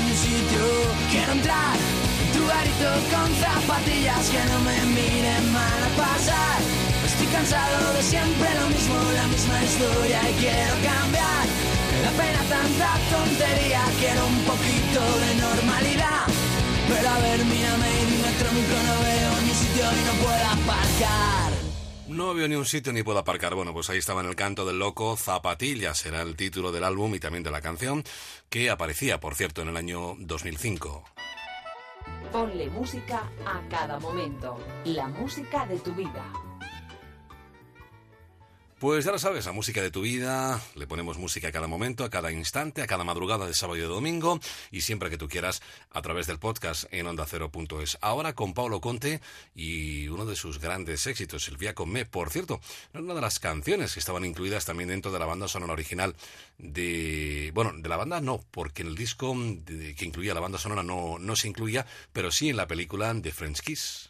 Quiero entrar en tu garito con zapatillas que no me miren mal a pasar. Estoy cansado de siempre lo mismo, la misma historia y quiero cambiar. Me da pena tanta tontería, quiero un poquito de normalidad. Pero a ver, mírame y dime tronco, no veo ni sitio y no puedo aparcar. No veo ni un sitio ni puedo aparcar. Bueno, pues ahí estaba en el canto del loco. Zapatillas era el título del álbum y también de la canción, que aparecía, por cierto, en el año 2005. Ponle música a cada momento. La música de tu vida. Pues ya lo sabes, la música de tu vida, le ponemos música a cada momento, a cada instante, a cada madrugada de sábado y de domingo, y siempre que tú quieras, a través del podcast en ondacero.es. Ahora con Paulo Conte y uno de sus grandes éxitos, El Vía con Me. Por cierto, una de las canciones que estaban incluidas también dentro de la banda sonora original de... Bueno, de la banda no, porque en el disco que incluía la banda sonora no, no se incluía, pero sí en la película de French Kiss.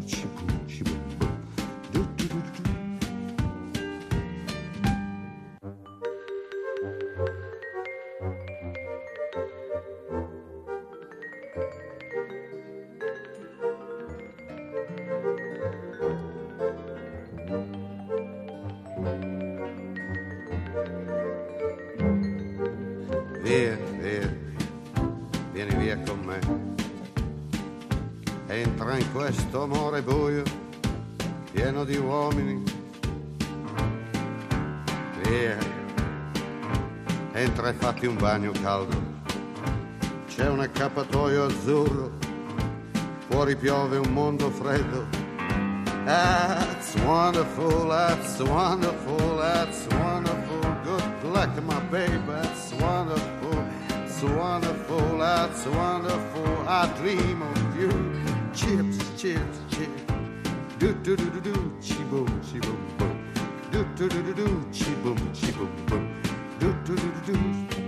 Bagno caldo. C'è un accappatoio azzurro, fuori piove un mondo freddo. That's wonderful, that's wonderful, that's wonderful. Good luck, my baby, that's wonderful, it's wonderful, that's wonderful. I dream of you. Chips, chips, chips. Do do do do do, chi boom, chi boom. Do do do do do, chi boom, chi boom boom. Do do do do do.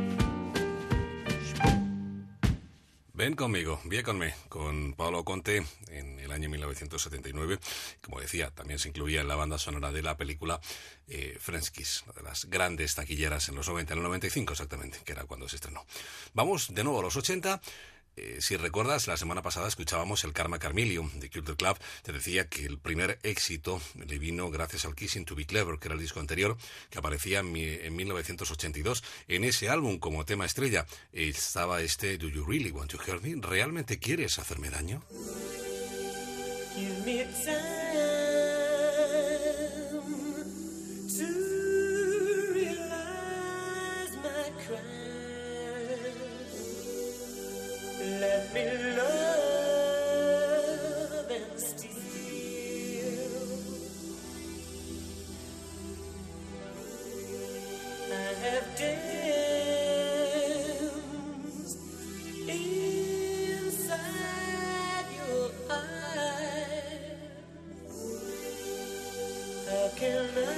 Ven conmigo, bien conmigo, con Paolo Conte en el año 1979. Como decía, también se incluía en la banda sonora de la película eh, una de las grandes taquilleras en los 90, en el 95 exactamente, que era cuando se estrenó. Vamos de nuevo a los 80. Eh, si recuerdas, la semana pasada escuchábamos el Karma Carmelium de Culture Club. Te decía que el primer éxito le vino gracias al Kissing to Be Clever, que era el disco anterior, que aparecía en, mi- en 1982. En ese álbum, como tema estrella, estaba este Do You Really Want to Hurt Me? ¿Realmente quieres hacerme daño? Let me love and steal. I have danced inside your eyes. How can I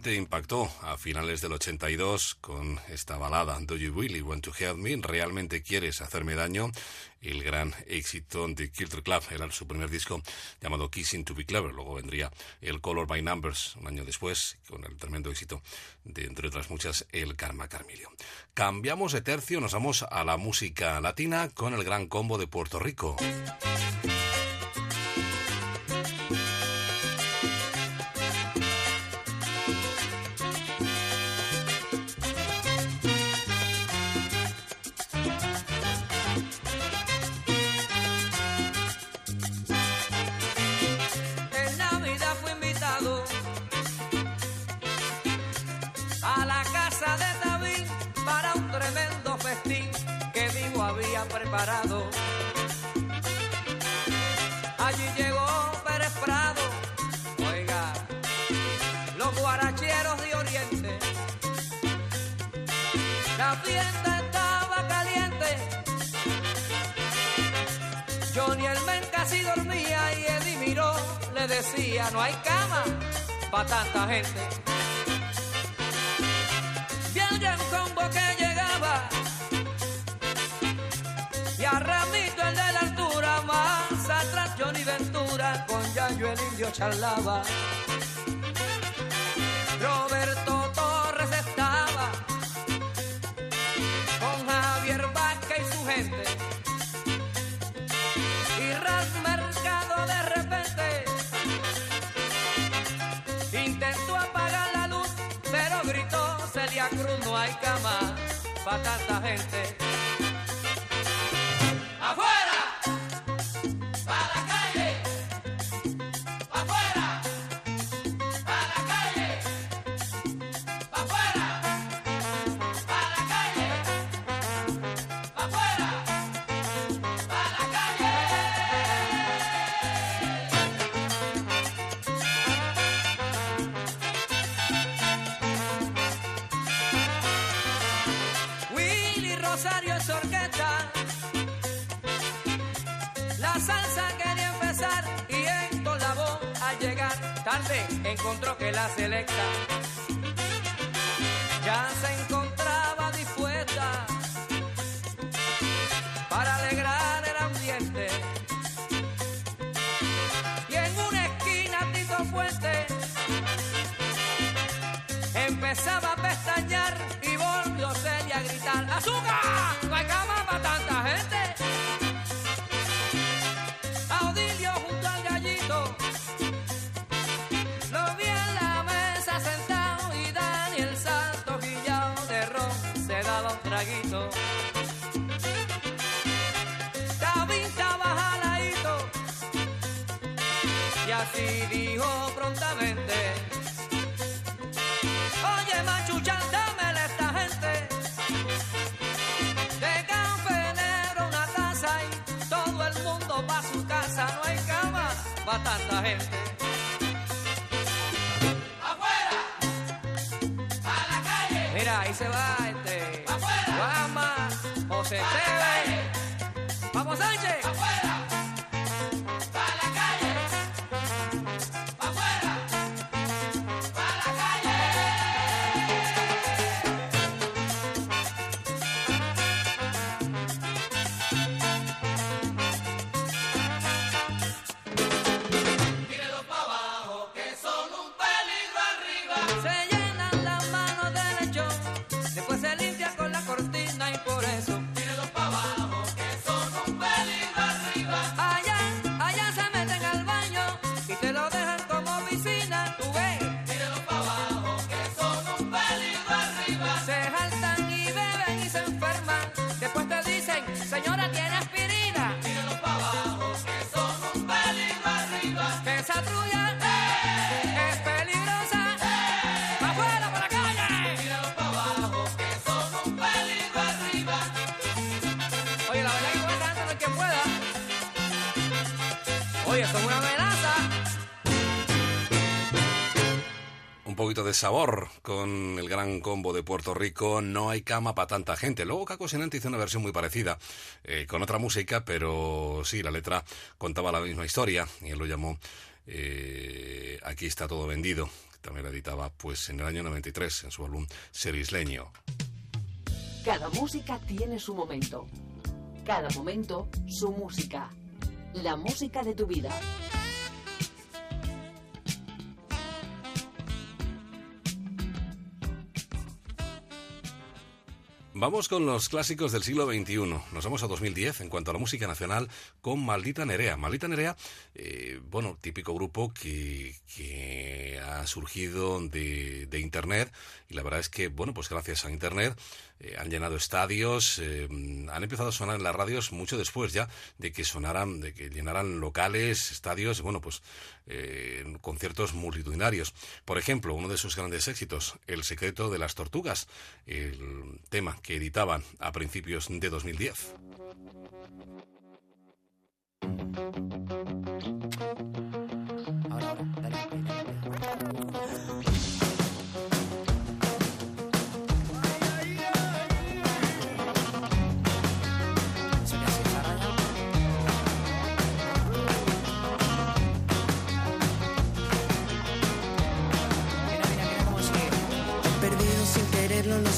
realmente impactó a finales del 82 con esta balada Do You Really Want to Help Me? ¿Realmente quieres hacerme daño? El gran éxito de Kilter Club era su primer disco llamado Kissing to Be Clever. Luego vendría el Color by Numbers un año después con el tremendo éxito de, entre otras muchas, el Karma Carmilio. Cambiamos de tercio, nos vamos a la música latina con el gran combo de Puerto Rico. Tanta gente. Vi al gran combo que llegaba y a Ramito el de la altura, más atrás Johnny Ventura con Yayo el indio charlaba. Cruz, no hay cama para tanta gente. La selecta así dijo prontamente Oye, machuchan, dámele a esta gente. De café negro una taza y todo el mundo pa' su casa. No hay cama pa' tanta gente. ¡Afuera! ¡A la calle! Mira, ahí se va este. ¡Afuera! Guama, José Esteve. ¡Vamos, Sánchez! ¡Afuera! Sabor con el gran combo de Puerto Rico. No hay cama para tanta gente. Luego Caco Sinante hizo una versión muy parecida eh, con otra música, pero sí, la letra contaba la misma historia y él lo llamó eh, Aquí está todo vendido. También la editaba pues en el año 93 en su álbum Serisleño. Cada música tiene su momento. Cada momento su música. La música de tu vida. Vamos con los clásicos del siglo XXI. Nos vamos a 2010 en cuanto a la música nacional con Maldita Nerea. Maldita Nerea, eh, bueno, típico grupo que, ha surgido de, de Internet y la verdad es que, bueno, pues gracias a Internet eh, han llenado estadios, eh, han empezado a sonar en las radios mucho después ya de que sonaran, de que llenaran locales, estadios, bueno, pues eh, conciertos multitudinarios. Por ejemplo, uno de sus grandes éxitos, El secreto de las tortugas, el tema que editaban a principios de 2010.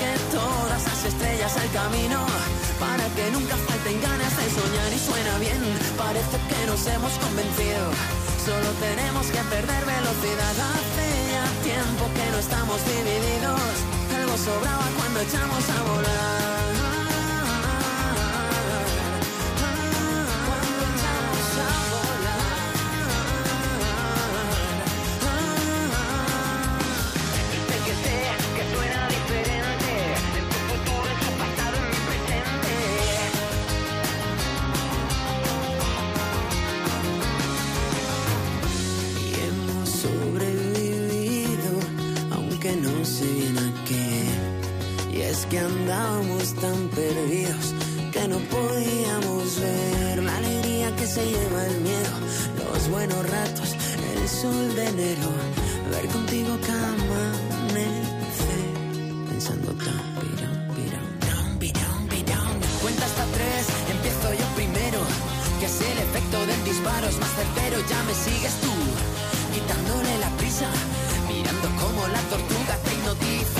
que todas las estrellas al camino. Para que nunca falten ganas de soñar y suena bien. Parece que nos hemos convencido. Solo tenemos que perder velocidad. Hace ya tiempo que no estamos divididos. Algo sobraba cuando echamos a volar. Que andábamos tan perdidos que no podíamos ver. La alegría que se lleva el miedo, los buenos ratos, el sol de enero, ver contigo cada amanecer, pensando tan pirón. Cuenta hasta tres, empiezo yo primero, que así el efecto del disparo es más certero, ya me sigues tú, quitándole la prisa, mirando como la tortuga te hipnotiza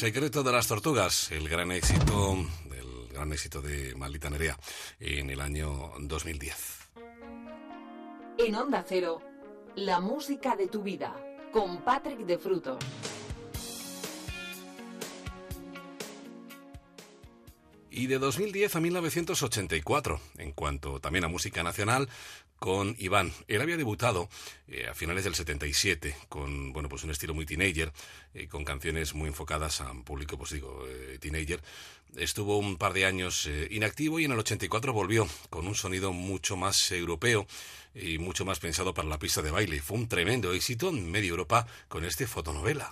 Secreto de las tortugas, el gran éxito, el gran éxito de Maldita Nerea en el año 2010. En Onda Cero, la música de tu vida, con Patrick de Frutos. Y de 2010 a 1984, en cuanto también a música nacional, con Iván. Él había debutado eh, a finales del 77 con bueno pues un estilo muy teenager, eh, con canciones muy enfocadas a un público, pues digo, eh, teenager. Estuvo un par de años eh, inactivo y en el 84 volvió con un sonido mucho más europeo y mucho más pensado para la pista de baile. Fue un tremendo éxito en media Europa con este fotonovela.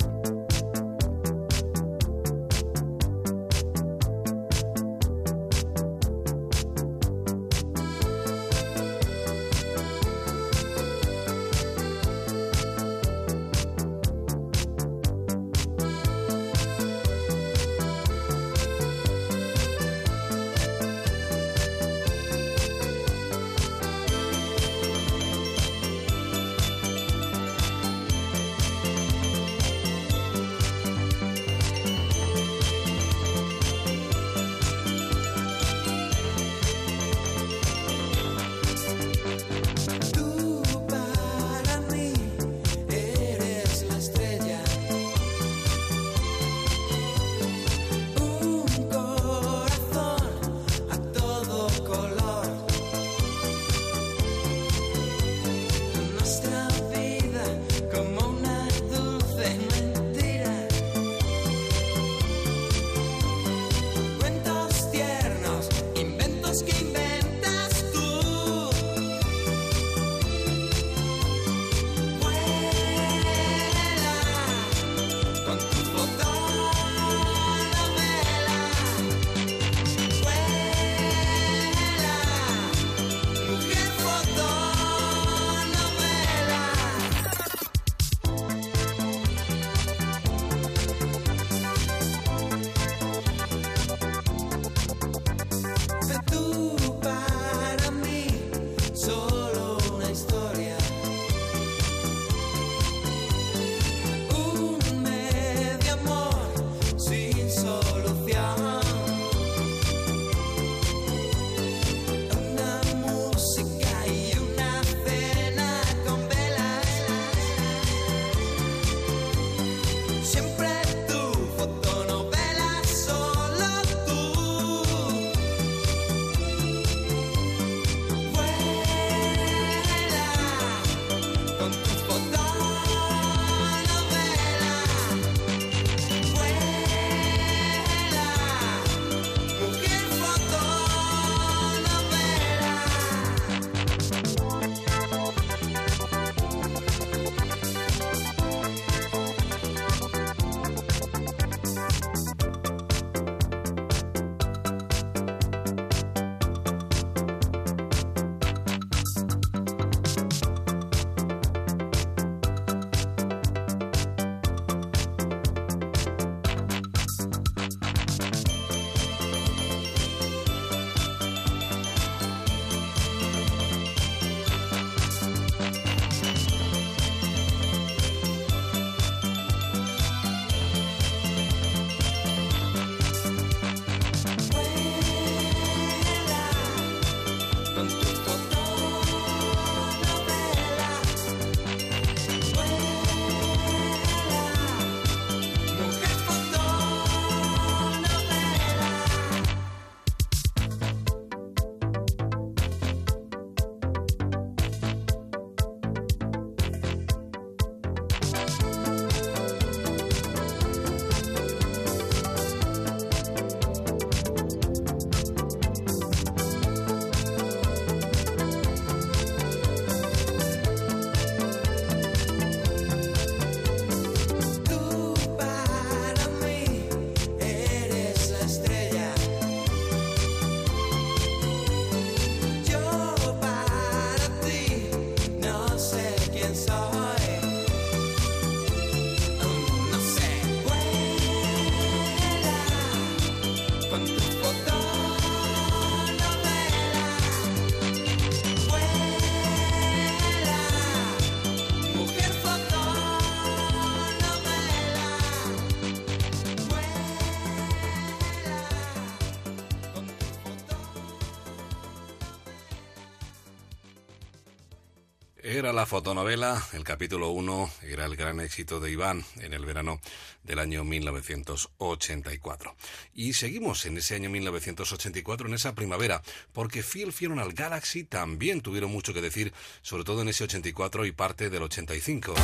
la fotonovela, el capítulo 1 era el gran éxito de Iván en el verano del año 1984. Y seguimos en ese año 1984, en esa primavera, porque Phil Fiona al Galaxy también tuvieron mucho que decir, sobre todo en ese 84 y parte del 85.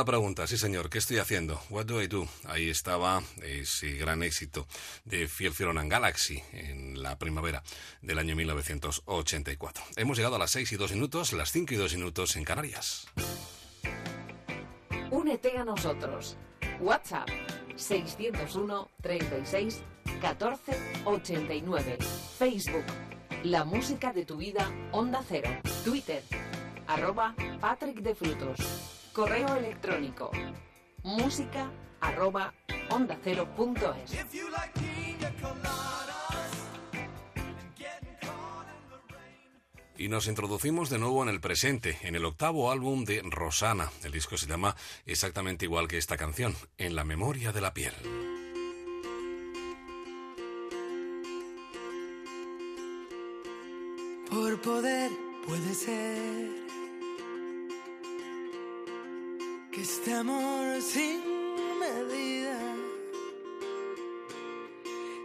la pregunta, sí señor, ¿qué estoy haciendo? What do I do? Ahí estaba ese gran éxito de Fiel Fiel and Galaxy en la primavera del año 1984. Hemos llegado a las 6 y 2 minutos, las 5 y 2 minutos en Canarias. Únete a nosotros. WhatsApp 601 36 14 89. Facebook La música de tu vida Onda Cero. Twitter arroba Patrick de Frutos. Correo electrónico música arroba onda cero punto es. Y nos introducimos de nuevo en el presente, en el octavo álbum de Rosana. El disco se llama exactamente igual que esta canción, En la memoria de la piel. Por poder puede ser que este amor sin medida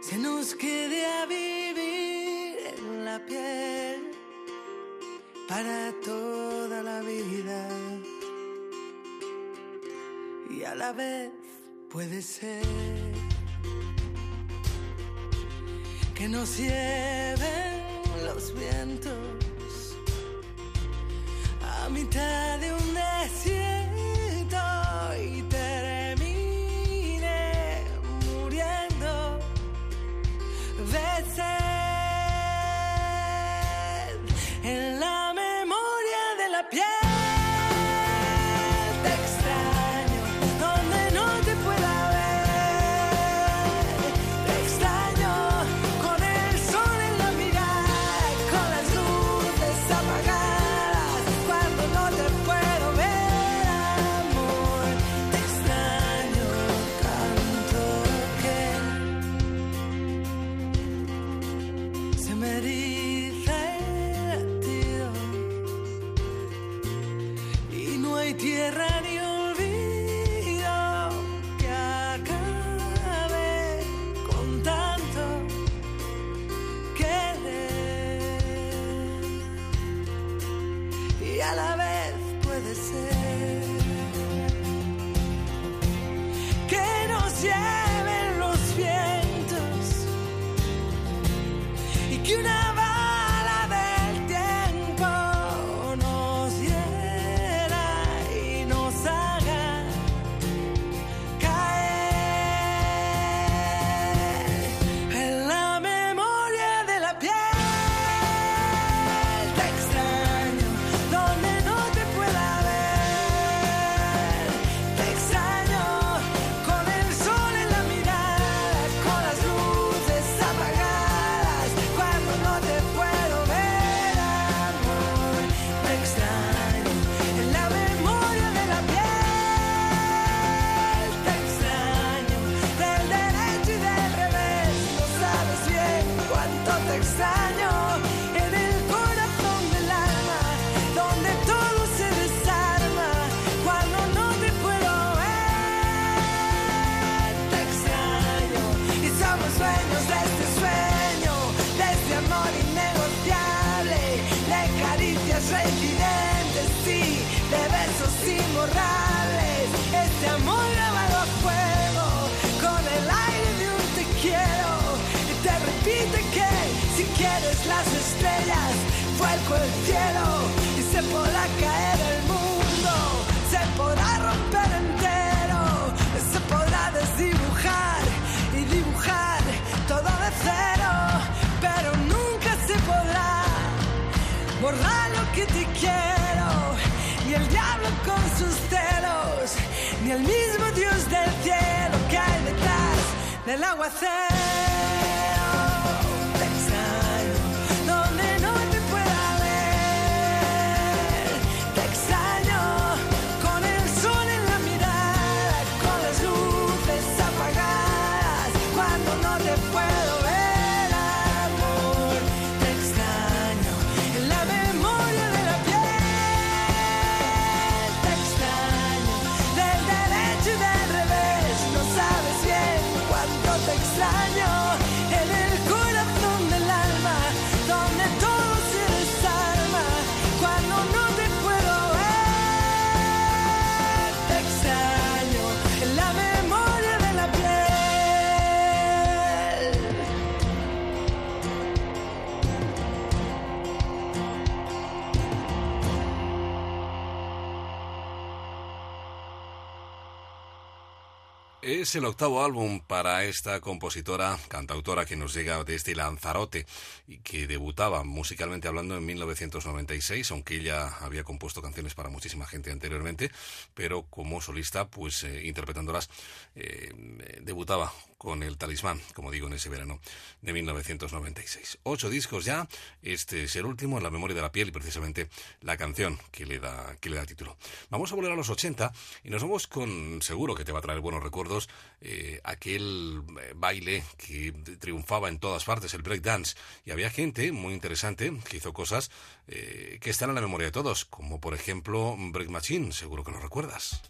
se nos quede a vivir en la piel para toda la vida. Y a la vez puede ser que nos lleven los vientos a mitad de un desierto. Las estrellas vuelco el cielo y se podrá caer el mundo, se podrá romper entero, se podrá desdibujar y dibujar todo de cero, pero nunca se podrá borrar lo que te quiero, ni el diablo con sus celos, ni el mismo Dios del cielo que hay detrás del aguacero. Es el octavo álbum para esta compositora, cantautora que nos llega desde Lanzarote y que debutaba musicalmente hablando en 1996, aunque ella había compuesto canciones para muchísima gente anteriormente, pero como solista, pues eh, interpretándolas, eh, debutaba con el talismán, como digo, en ese verano de 1996. Ocho discos ya, este es el último en la memoria de la piel y precisamente la canción que le da, que le da título. Vamos a volver a los 80 y nos vamos con, seguro que te va a traer buenos recuerdos, eh, aquel eh, baile que triunfaba en todas partes, el breakdance. Y había gente muy interesante que hizo cosas eh, que están en la memoria de todos, como por ejemplo Break Machine, seguro que lo recuerdas.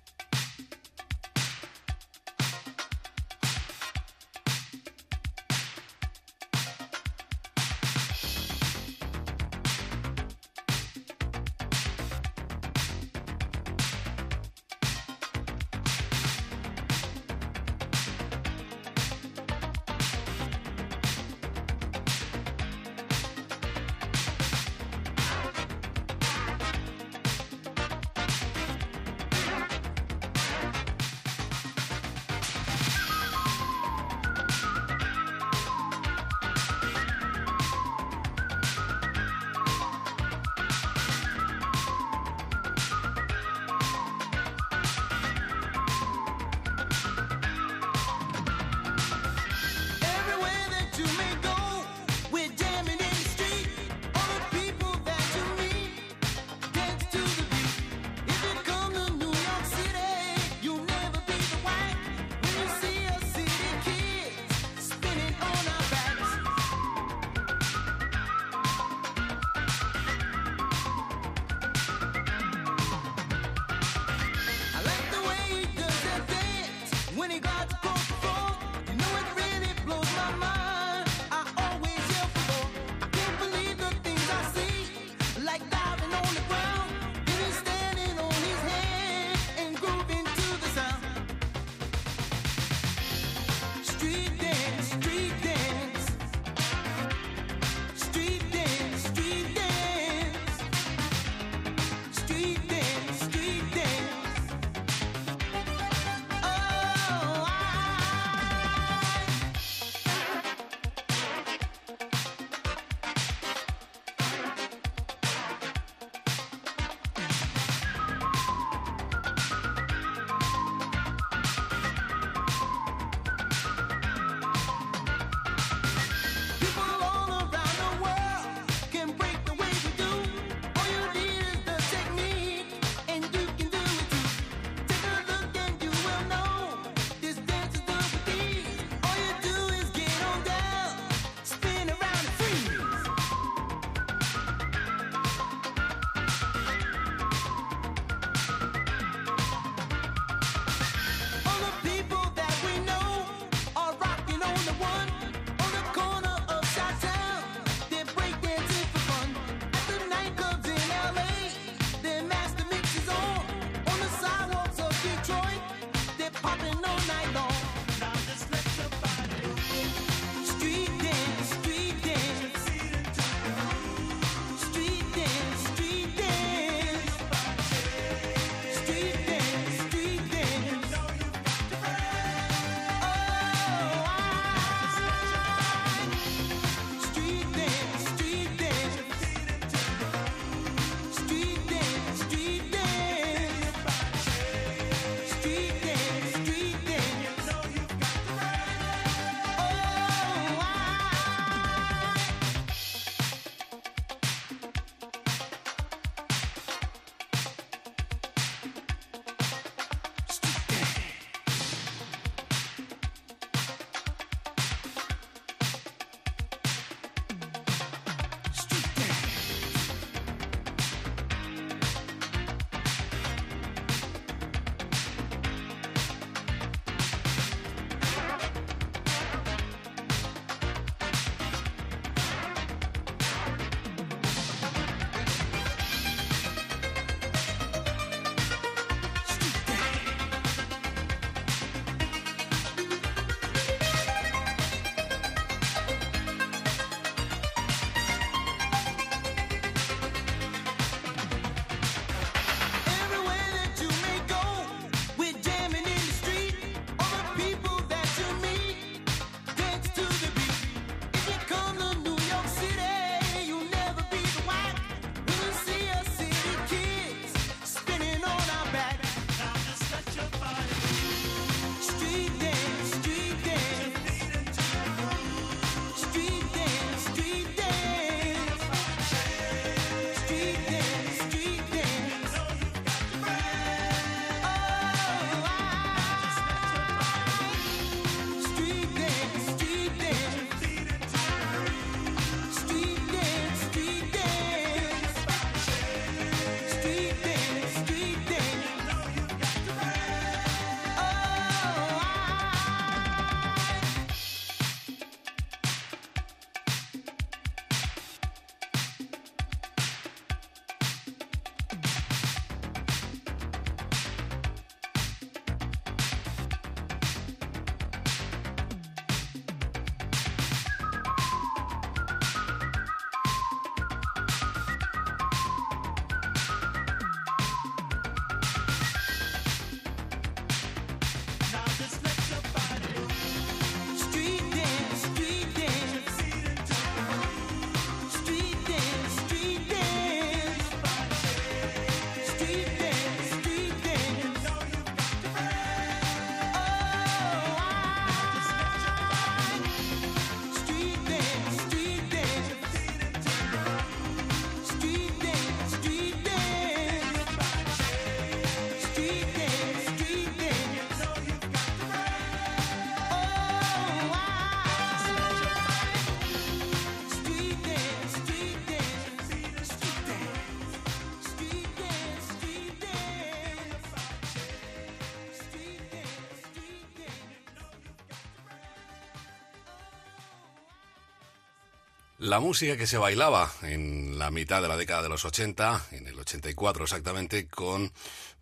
La música que se bailaba en la mitad de la década de los 80, en el 84 exactamente, con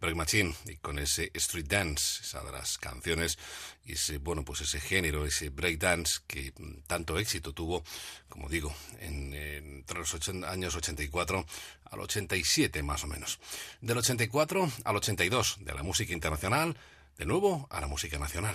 Break Machine y con ese Street Dance, esa de las canciones y ese, bueno, pues ese género, ese break dance que tanto éxito tuvo, como digo, en, en- entre los ochen- años 84 al 87 más o menos. Del 84 al 82, de la música internacional, de nuevo a la música nacional.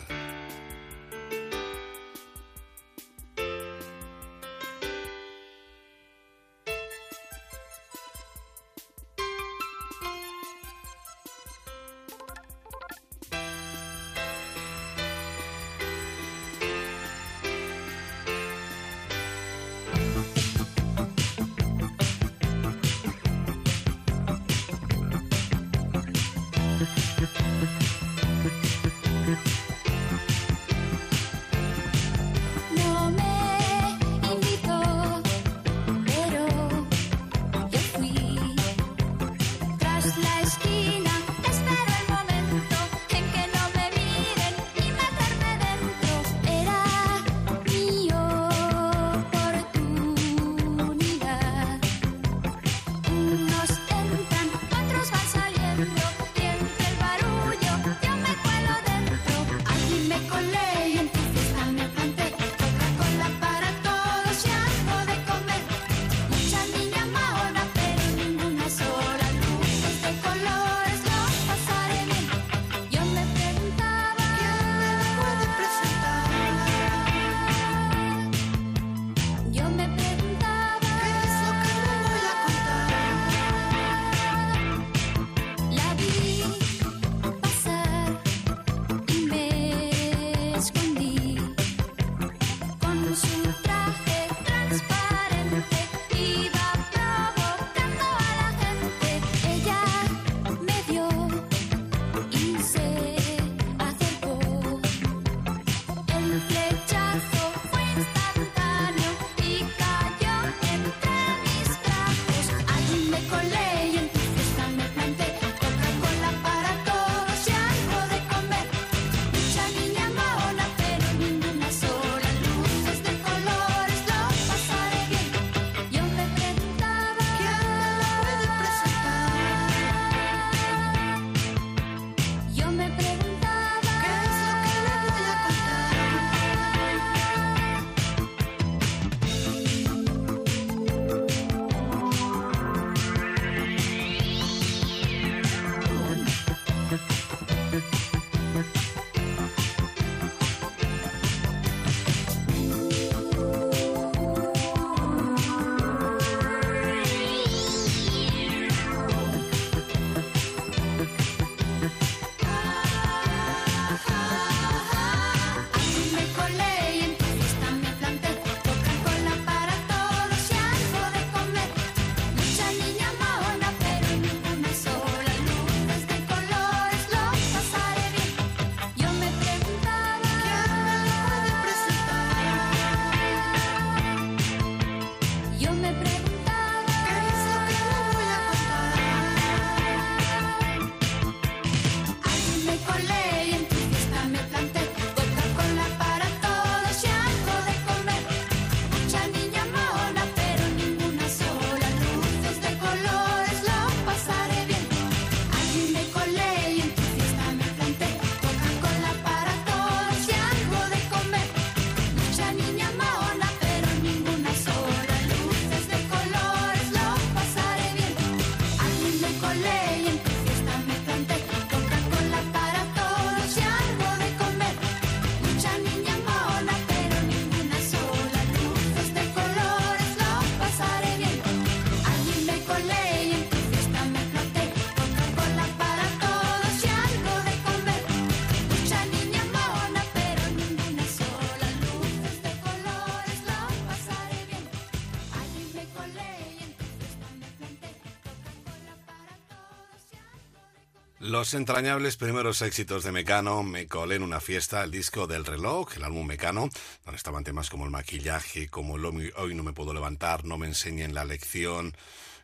Los entrañables primeros éxitos de Mecano, Me colé en una fiesta, el disco del reloj, el álbum Mecano, donde estaban temas como el maquillaje, como el hoy no me puedo levantar, no me enseñen la lección,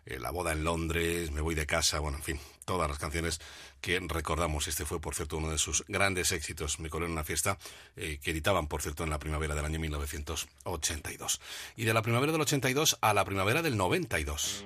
eh, la boda en Londres, me voy de casa, bueno, en fin, todas las canciones que recordamos. Este fue, por cierto, uno de sus grandes éxitos. Me colé en una fiesta eh, que editaban, por cierto, en la primavera del año 1982. Y de la primavera del 82 a la primavera del 92.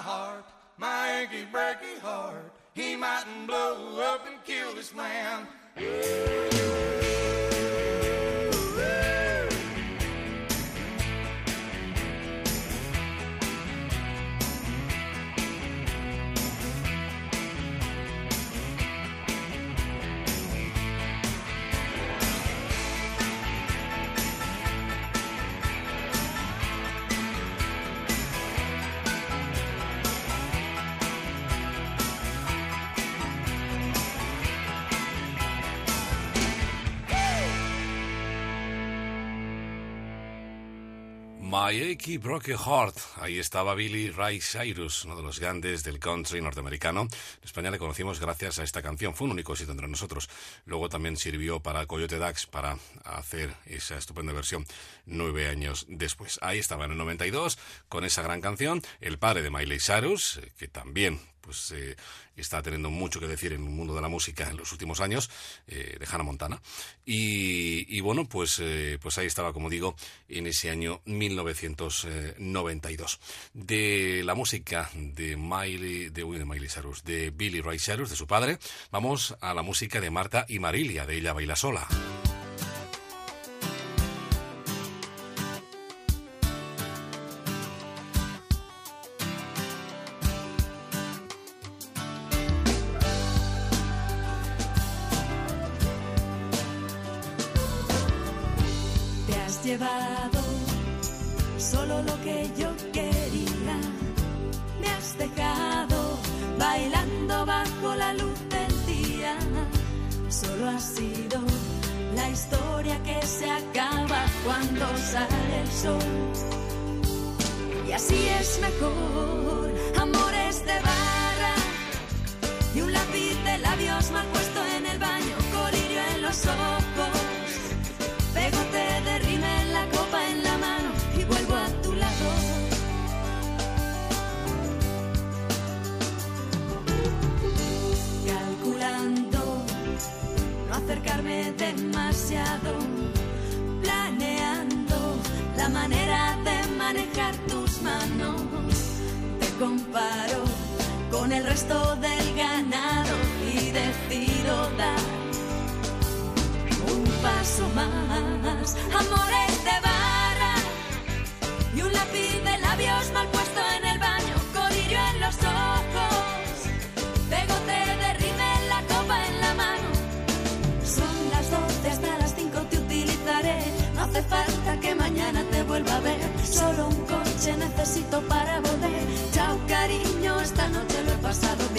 Heart, my achy breaky heart, he mightn't blow up and kill this man. My Achy Broken Heart. Ahí estaba Billy Ray Cyrus, uno de los grandes del country norteamericano. En España le conocimos gracias a esta canción. Fue un único éxito entre nosotros. Luego también sirvió para Coyote Dax para hacer esa estupenda versión nueve años después. Ahí estaba en el 92 con esa gran canción. El padre de Miley Cyrus, eh, que también pues eh, está teniendo mucho que decir en el mundo de la música en los últimos años, eh, de Hannah Montana. Y, y bueno, pues, eh, pues ahí estaba, como digo, en ese año 1992. De la música de Miley, de, uy, de Miley Cyrus, de Billy Ray Cyrus, de su padre, vamos a la música de Marta y Marilia, de Ella Baila Sola. Solo lo que yo quería. Me has dejado bailando bajo la luz del día. Solo ha sido la historia que se acaba cuando sale el sol. Y así es mejor, amores de barra y un lápiz de labios mal puesto en el baño, colirio en los ojos, manejar tus manos. Te comparo con el resto del ganado y decido dar un paso más. Amores de barra y un lápiz de labios mal puesto necesito para volver. Chao, cariño, esta noche lo he pasado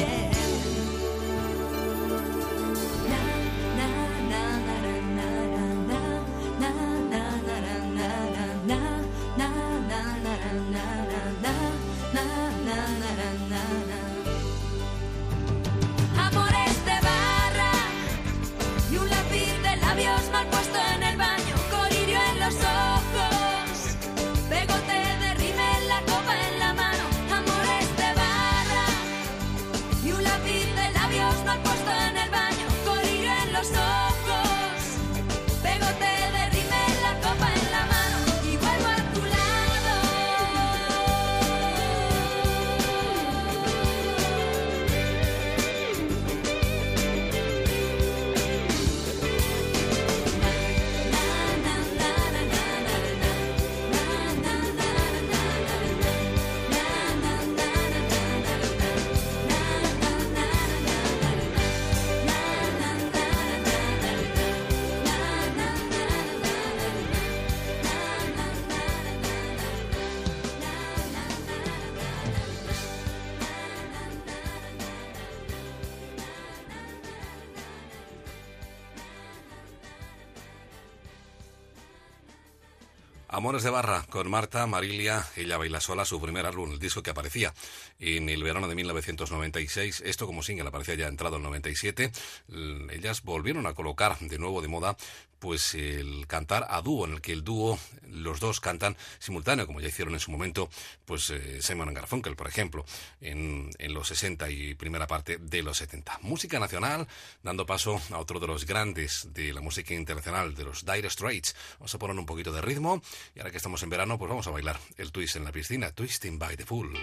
Amores de Barra con Marta Marilia, ella baila sola, su primer álbum, el disco que aparecía en el verano de 1996. Esto como single aparecía ya entrado en 97. L- Ellas volvieron a colocar de nuevo de moda pues el cantar a dúo, en el que el dúo, los dos cantan simultáneo, como ya hicieron en su momento, pues eh, Simon Garfunkel, por ejemplo, en, en los 60 y primera parte de los 70. Música nacional, dando paso a otro de los grandes de la música internacional, de los Dire Straits. Vamos a poner un poquito de ritmo y ahora que estamos en verano, pues vamos a bailar el twist en la piscina, Twisting by the Pool.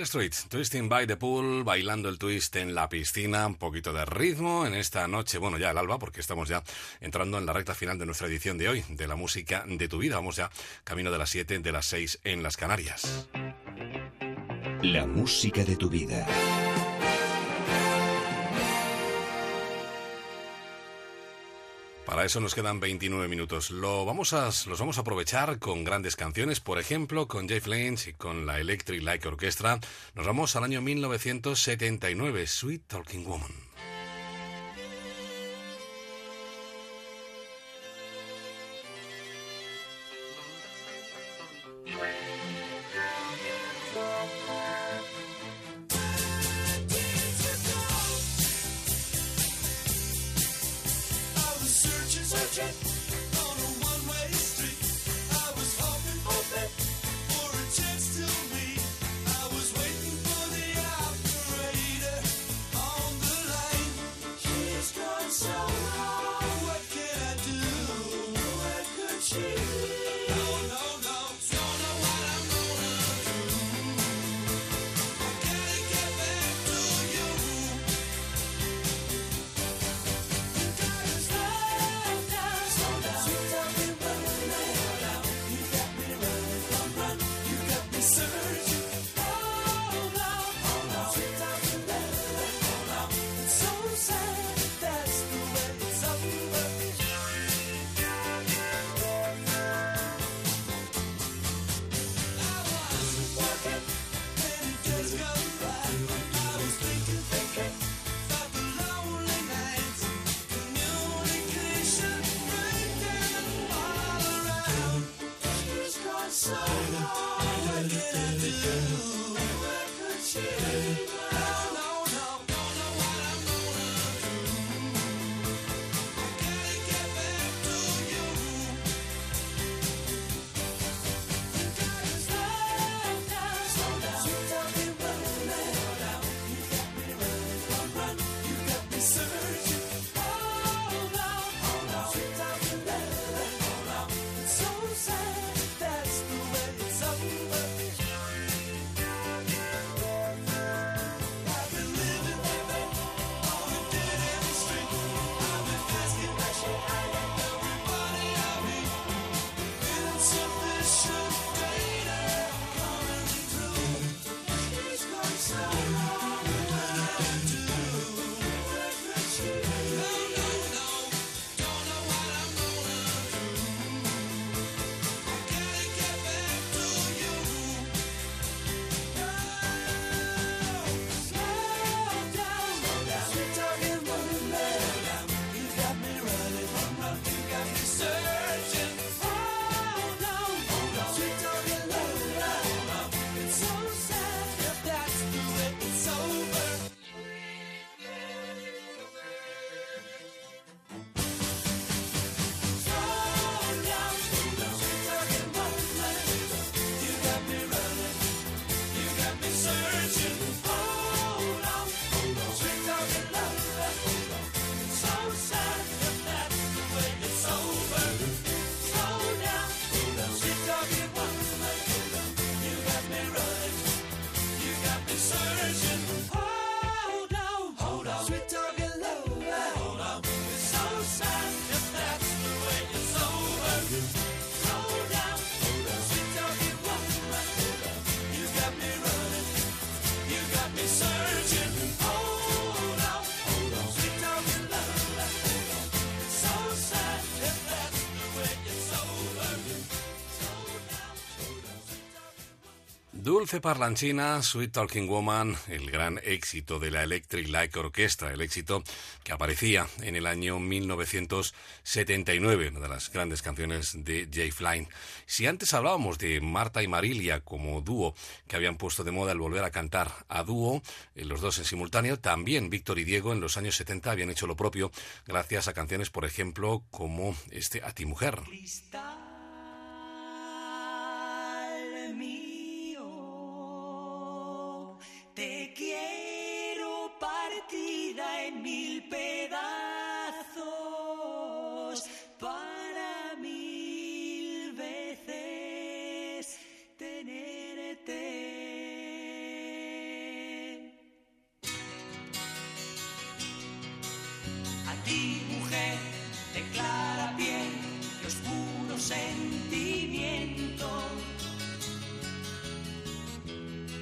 Dire Twisting by the Pool, bailando el twist en la piscina, un poquito de ritmo en esta noche, bueno, ya el alba, porque estamos ya entrando en la recta final de nuestra edición de hoy, de la música de tu vida. Vamos ya camino de las 7, de las 6 en las Canarias. La música de tu vida. Para eso nos quedan 29 minutos. Lo vamos a, los vamos a aprovechar con grandes canciones, por ejemplo, con Jeff Lynch y con la Electric Light Orchestra. Nos vamos al año 1979, Sweet Talking Woman. Dulce Parlanchina, Sweet Talking Woman, el gran éxito de la Electric Light Orchestra, el éxito que aparecía en el año 1979, una de las grandes canciones de Jay Flynn. Si antes hablábamos de Marta y Marilia como dúo que habían puesto de moda el volver a cantar a dúo, eh, los dos en simultáneo, también Víctor y Diego en los años 70 habían hecho lo propio gracias a canciones, por ejemplo, como este A ti mujer. partida en mil pedazos para mil veces tenerte. A ti, mujer, de clara piel y oscuro sentimiento,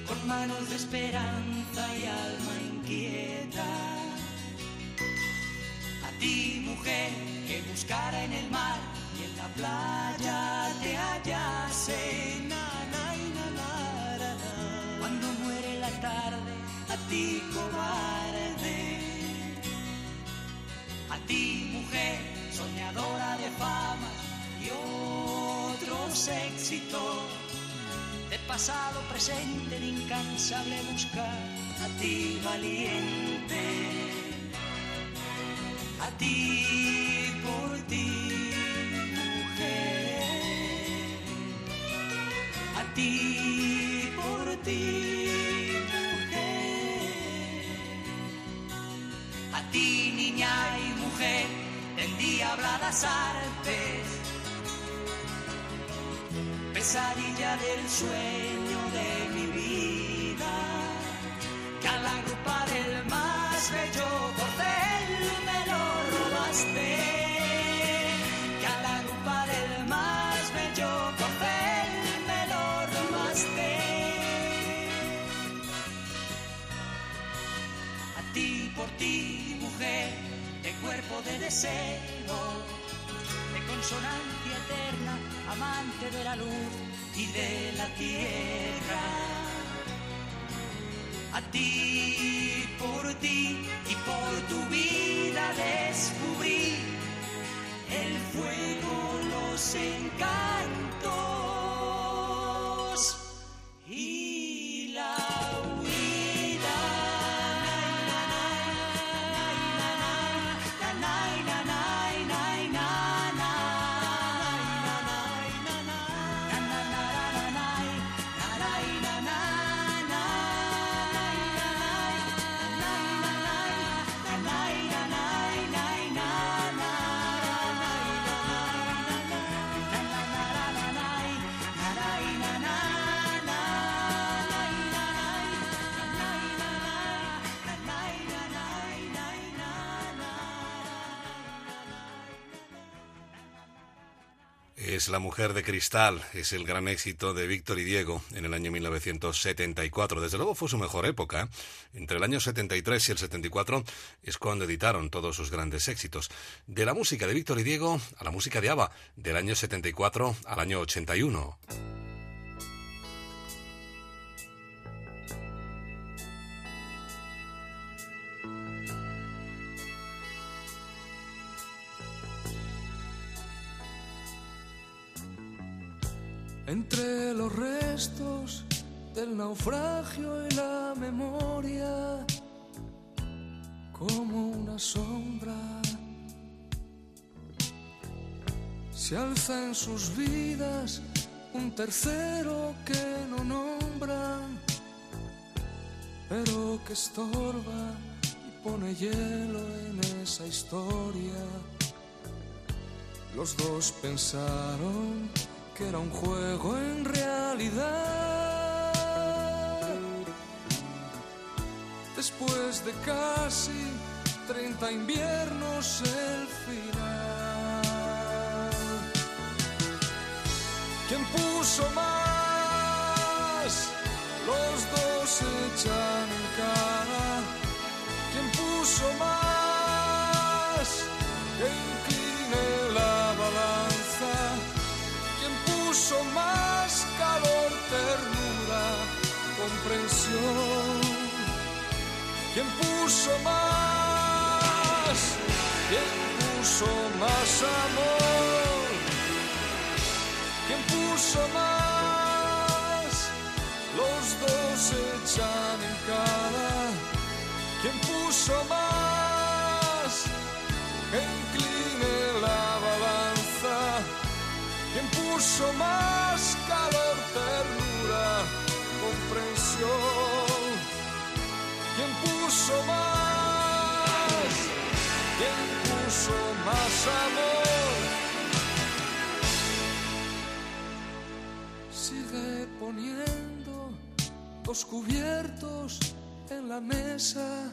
con manos de esperanza y alma a ti, mujer, que buscara en el mar y en la playa te hallase. Cuando muere la tarde, a ti, cobarde. A ti, mujer, soñadora de fama y otros éxitos. De pasado, presente, de incansable buscar. A ti, valiente. A ti, por ti, mujer. A ti, por ti, mujer. A ti, niña y mujer, endiabladas artes. Pesadilla del sueño Que a la grupa del más bello corcel me lo robaste. Que a la grupa del más bello corcel me lo robaste. A ti, por ti, mujer, de cuerpo de deseo, de consonancia eterna, amante de la luz y de la tierra. A ti, por ti y por tu vida descubrí. El fuego, los encantos Es La Mujer de Cristal, es el gran éxito de Víctor y Diego en el año 1974. Desde luego fue su mejor época. Entre el año 73 y el 74 es cuando editaron todos sus grandes éxitos. De la música de Víctor y Diego a la música de ABBA, del año 74 al año 81. Entre los restos del naufragio y la memoria, como una sombra, se alza en sus vidas un tercero que no nombran, pero que estorba y pone hielo en esa historia. Los dos pensaron que era un juego en realidad. Después de casi 30 inviernos el final. ¿Quién puso más? Los dos echan en cara. ¿Quién puso más? Que incline puso más? ¿Quién puso más amor? ¿Quién puso más? Los dos se echan en cara. ¿Quién puso más? Que incline la balanza. ¿Quién puso más puso más? ¿Quién puso más amor? Sigue poniendo dos cubiertos en la mesa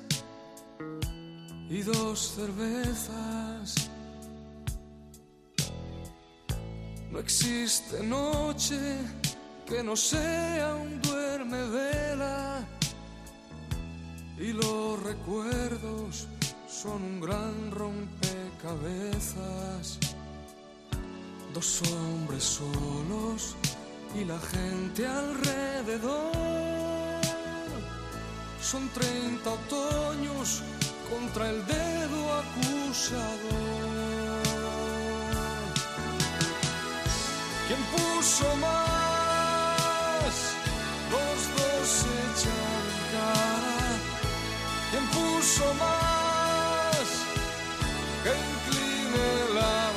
y dos cervezas. No existe noche que no sea un duerme vela. Y los recuerdos son un gran rompecabezas. Dos hombres solos y la gente alrededor. Son 30 otoños contra el dedo acusador. ¿Quién puso más? Los dos se echan cara. ¿Quién puso más? Que incline la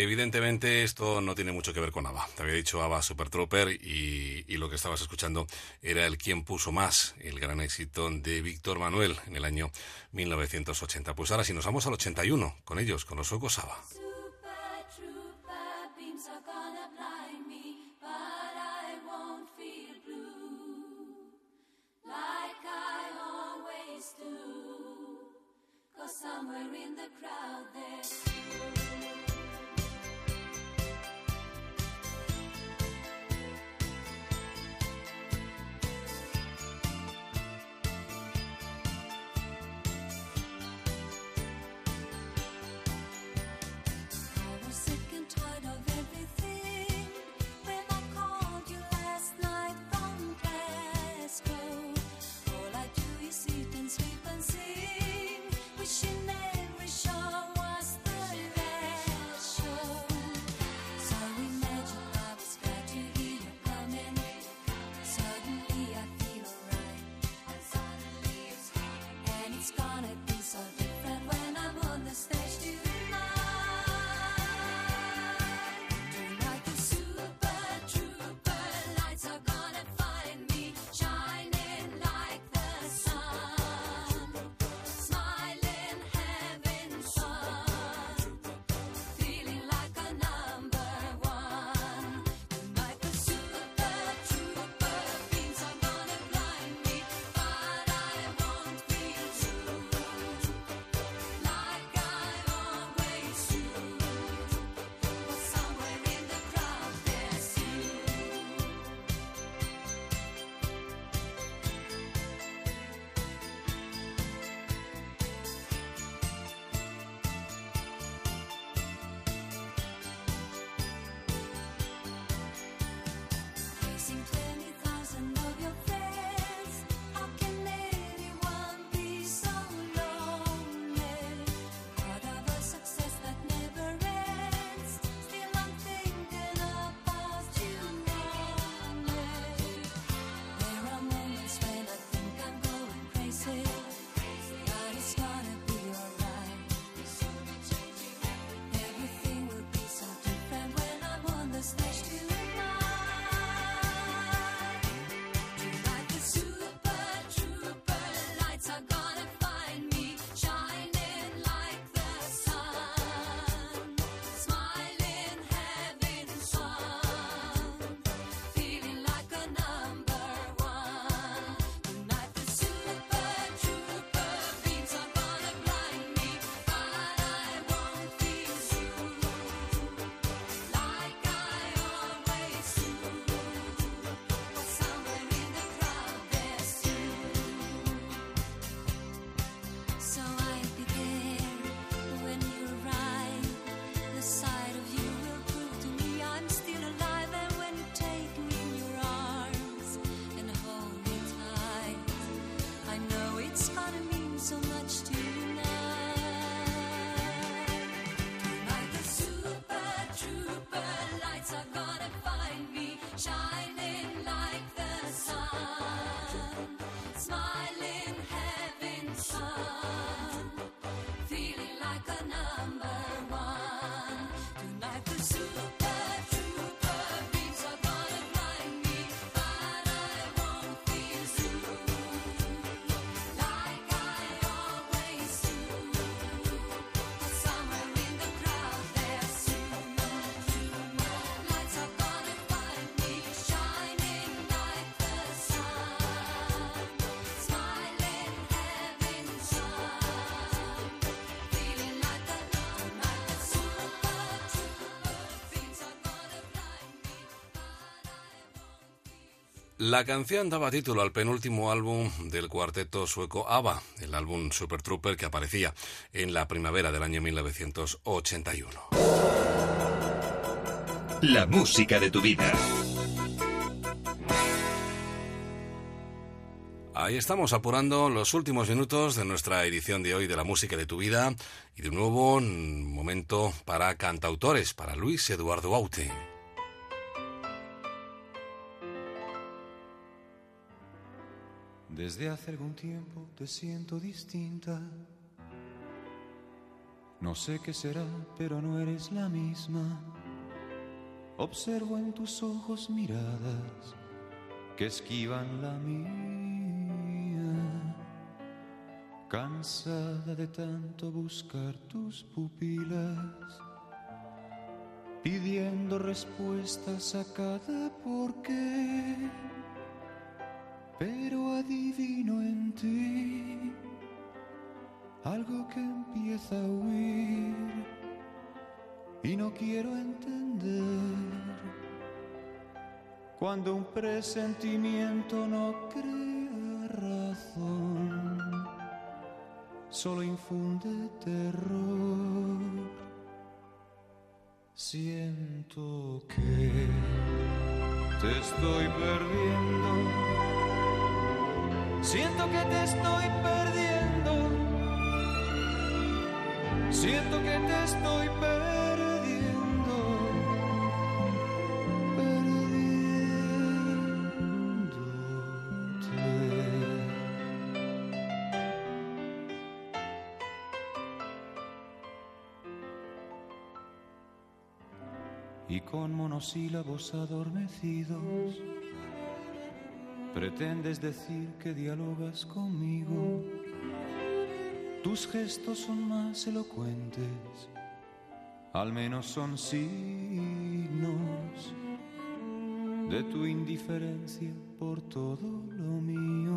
Evidentemente esto no tiene mucho que ver con ABBA. Te había dicho ABBA Super Trooper y, lo que estabas escuchando era el Quién puso más, el gran éxito de Víctor Manuel en el año 1980. Pues ahora si nos vamos al 81 con ellos, con los suecos ABBA. somewhere in the crowd there. La canción daba título al penúltimo álbum del cuarteto sueco ABBA, el álbum Super Trooper que aparecía en la primavera del año 1981. La música de tu vida. Ahí estamos apurando los últimos minutos de nuestra edición de hoy de la música de tu vida y de nuevo un momento para cantautores, para Luis Eduardo Aute. Desde hace algún tiempo te siento distinta. No sé qué será, pero no eres la misma. Observo en tus ojos miradas que esquivan la mía. Cansada de tanto buscar tus pupilas, pidiendo respuestas a cada por qué pero adivino en ti algo que empieza a huir y no quiero entender cuando un presentimiento no crea razón, solo infunde terror. Siento que te estoy perdiendo. Siento que te estoy perdiendo. Siento que te estoy perdiendo. Perdiéndote. Y con monosílabos adormecidos Pretendes decir que dialogas conmigo. Tus gestos son más elocuentes, al menos son signos de tu indiferencia por todo lo mío.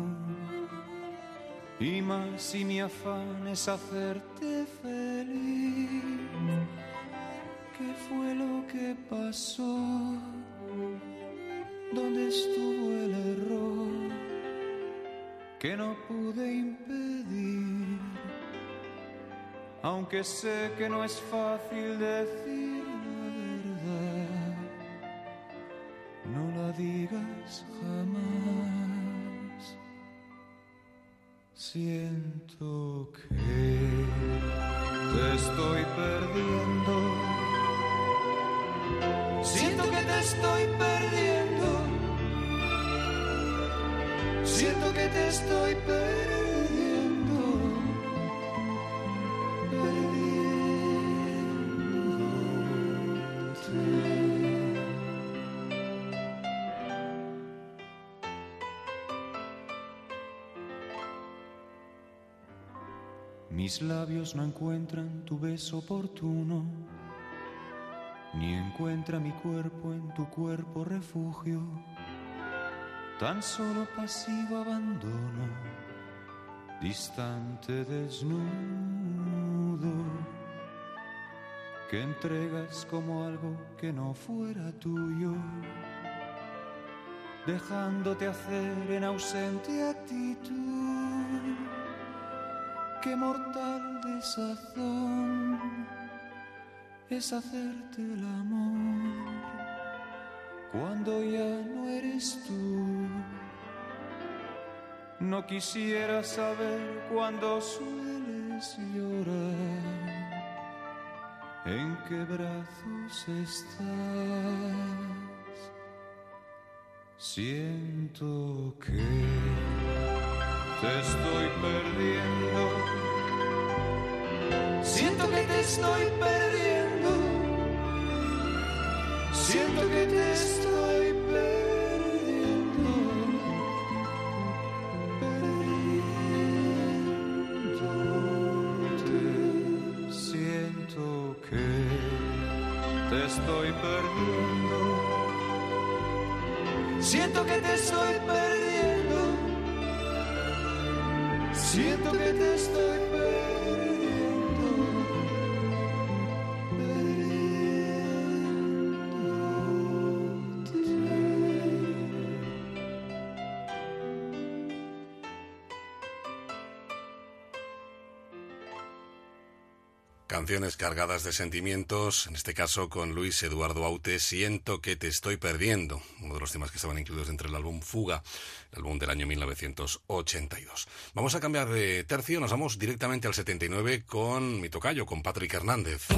Y más si mi afán es hacerte feliz. ¿Qué fue lo que pasó? Aunque sé que no es fácil decir labios no encuentran tu beso oportuno, ni encuentra mi cuerpo en tu cuerpo refugio, tan solo pasivo abandono, distante desnudo, que entregas como algo que no fuera tuyo, dejándote hacer en ausente actitud qué desazón es hacerte el amor cuando ya no eres tú. No quisiera saber cuándo sueles llorar, en qué brazos estás. Siento que te estoy perdiendo. Siento que te estoy perdiendo. Siento que te estoy perdiendo. Perdiéndote. Siento que te estoy perdiendo. Siento que te estoy perdiendo. Siento que te estoy perdiendo. Canciones cargadas de sentimientos, en este caso con Luis Eduardo Aute, Siento que te estoy perdiendo, uno de los temas que estaban incluidos entre el álbum Fuga, el álbum del año 1982. Vamos a cambiar de tercio, nos vamos directamente al 79 con mi tocayo, con Patrick Hernández.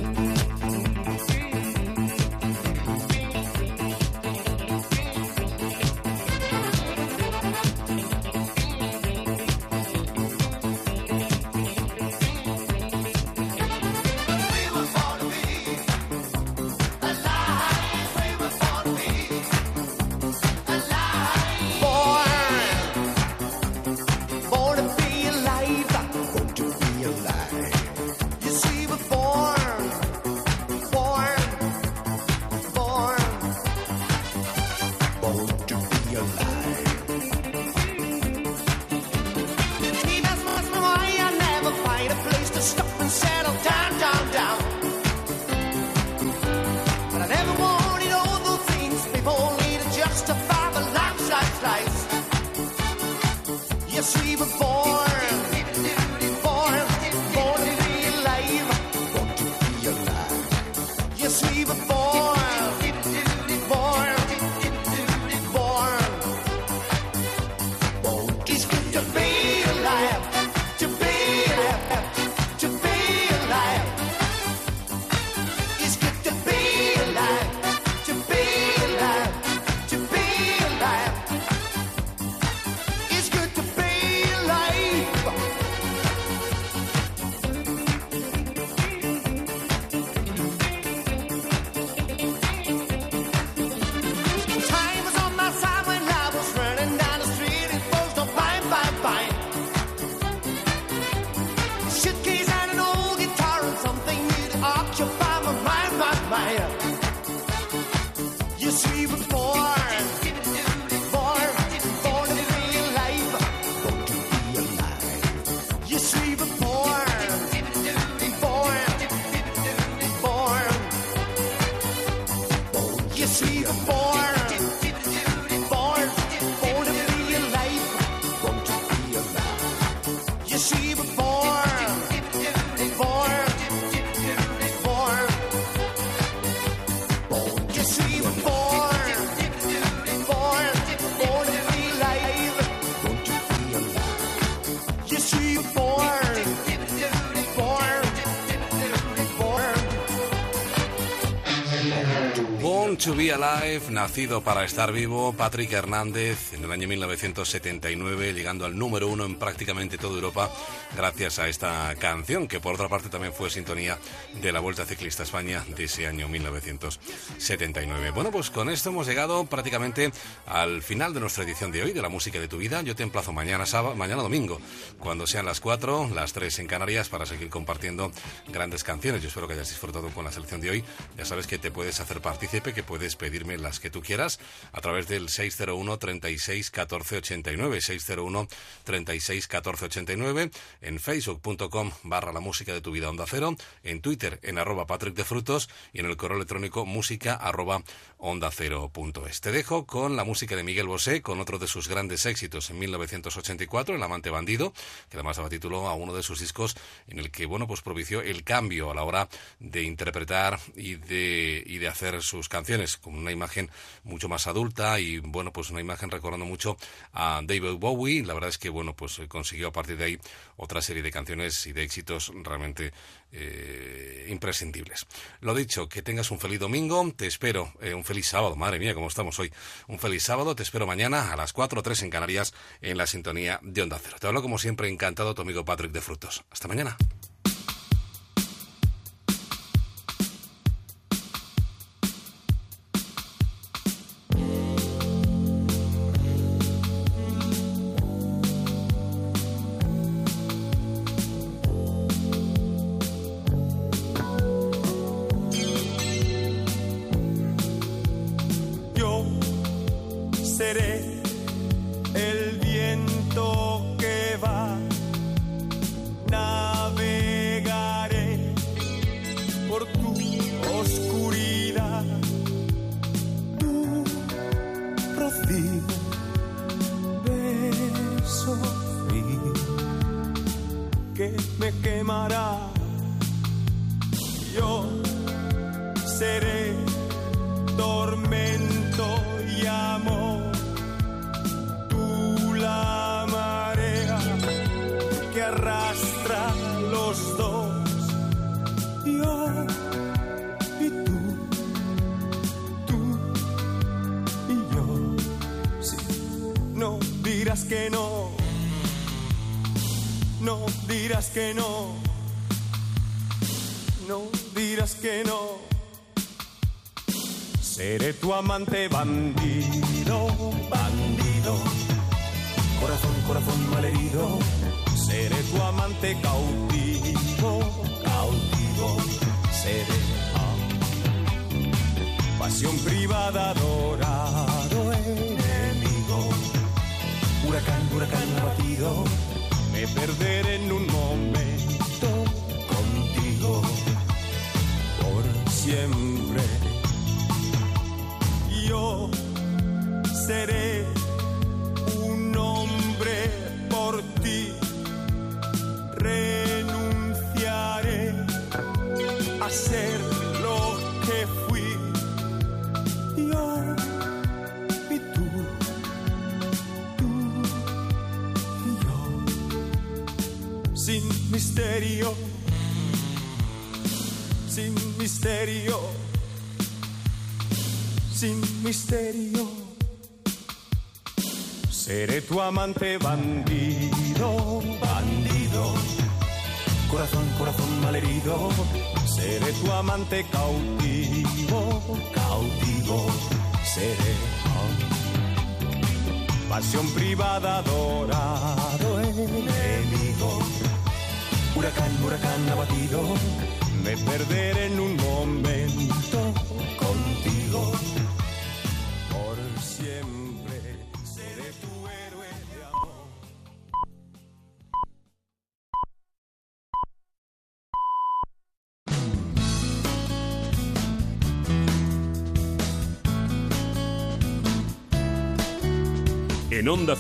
Alive, nacido para estar vivo, Patrick Hernández en el año 1979, llegando al número uno en prácticamente toda Europa gracias a esta canción, que por otra parte también fue sintonía de la Vuelta Ciclista España de ese año 1979. Bueno, pues con esto hemos llegado prácticamente al final de nuestra edición de hoy de la música de tu vida. Yo te emplazo mañana sábado, mañana domingo, cuando sean las 4, las 3 en Canarias, para seguir compartiendo grandes canciones. Yo espero que hayas disfrutado con la selección de hoy. Ya sabes que te puedes hacer partícipe, que puedes pedirme las que tú quieras a través del 601 36 14 89, 601 36 14 89, en facebook.com barra la música de tu vida onda cero, en Twitter en arroba Patrick de Frutos y en el correo electrónico música arroba onda cero punto es. Te dejo con la música de Miguel Bosé, con otro de sus grandes éxitos en 1984, El amante bandido, que además daba título a uno de sus discos en el que, bueno, pues propició el cambio a la hora de interpretar y de, y de hacer sus canciones con una imagen mucho más adulta y, bueno, pues una imagen recordando mucho a David Bowie. La verdad es que, bueno, pues eh, consiguió a partir de ahí otra serie de canciones y de éxitos realmente eh, imprescindibles. Lo dicho, que tengas un feliz domingo, te espero, eh, un feliz sábado, madre mía, cómo estamos hoy. Un feliz sábado, te espero mañana a las 4 o 3 en Canarias en la sintonía de Onda Cero. Te hablo como siempre encantado tu amigo Patrick de Frutos. Hasta mañana. bandido, bandido. Corazón, corazón malherido, seré tu amante cautivo, cautivo, seré. Pasión privada, dorado enemigo. Huracán, huracán abatido, me perderé en un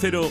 안녕하세요.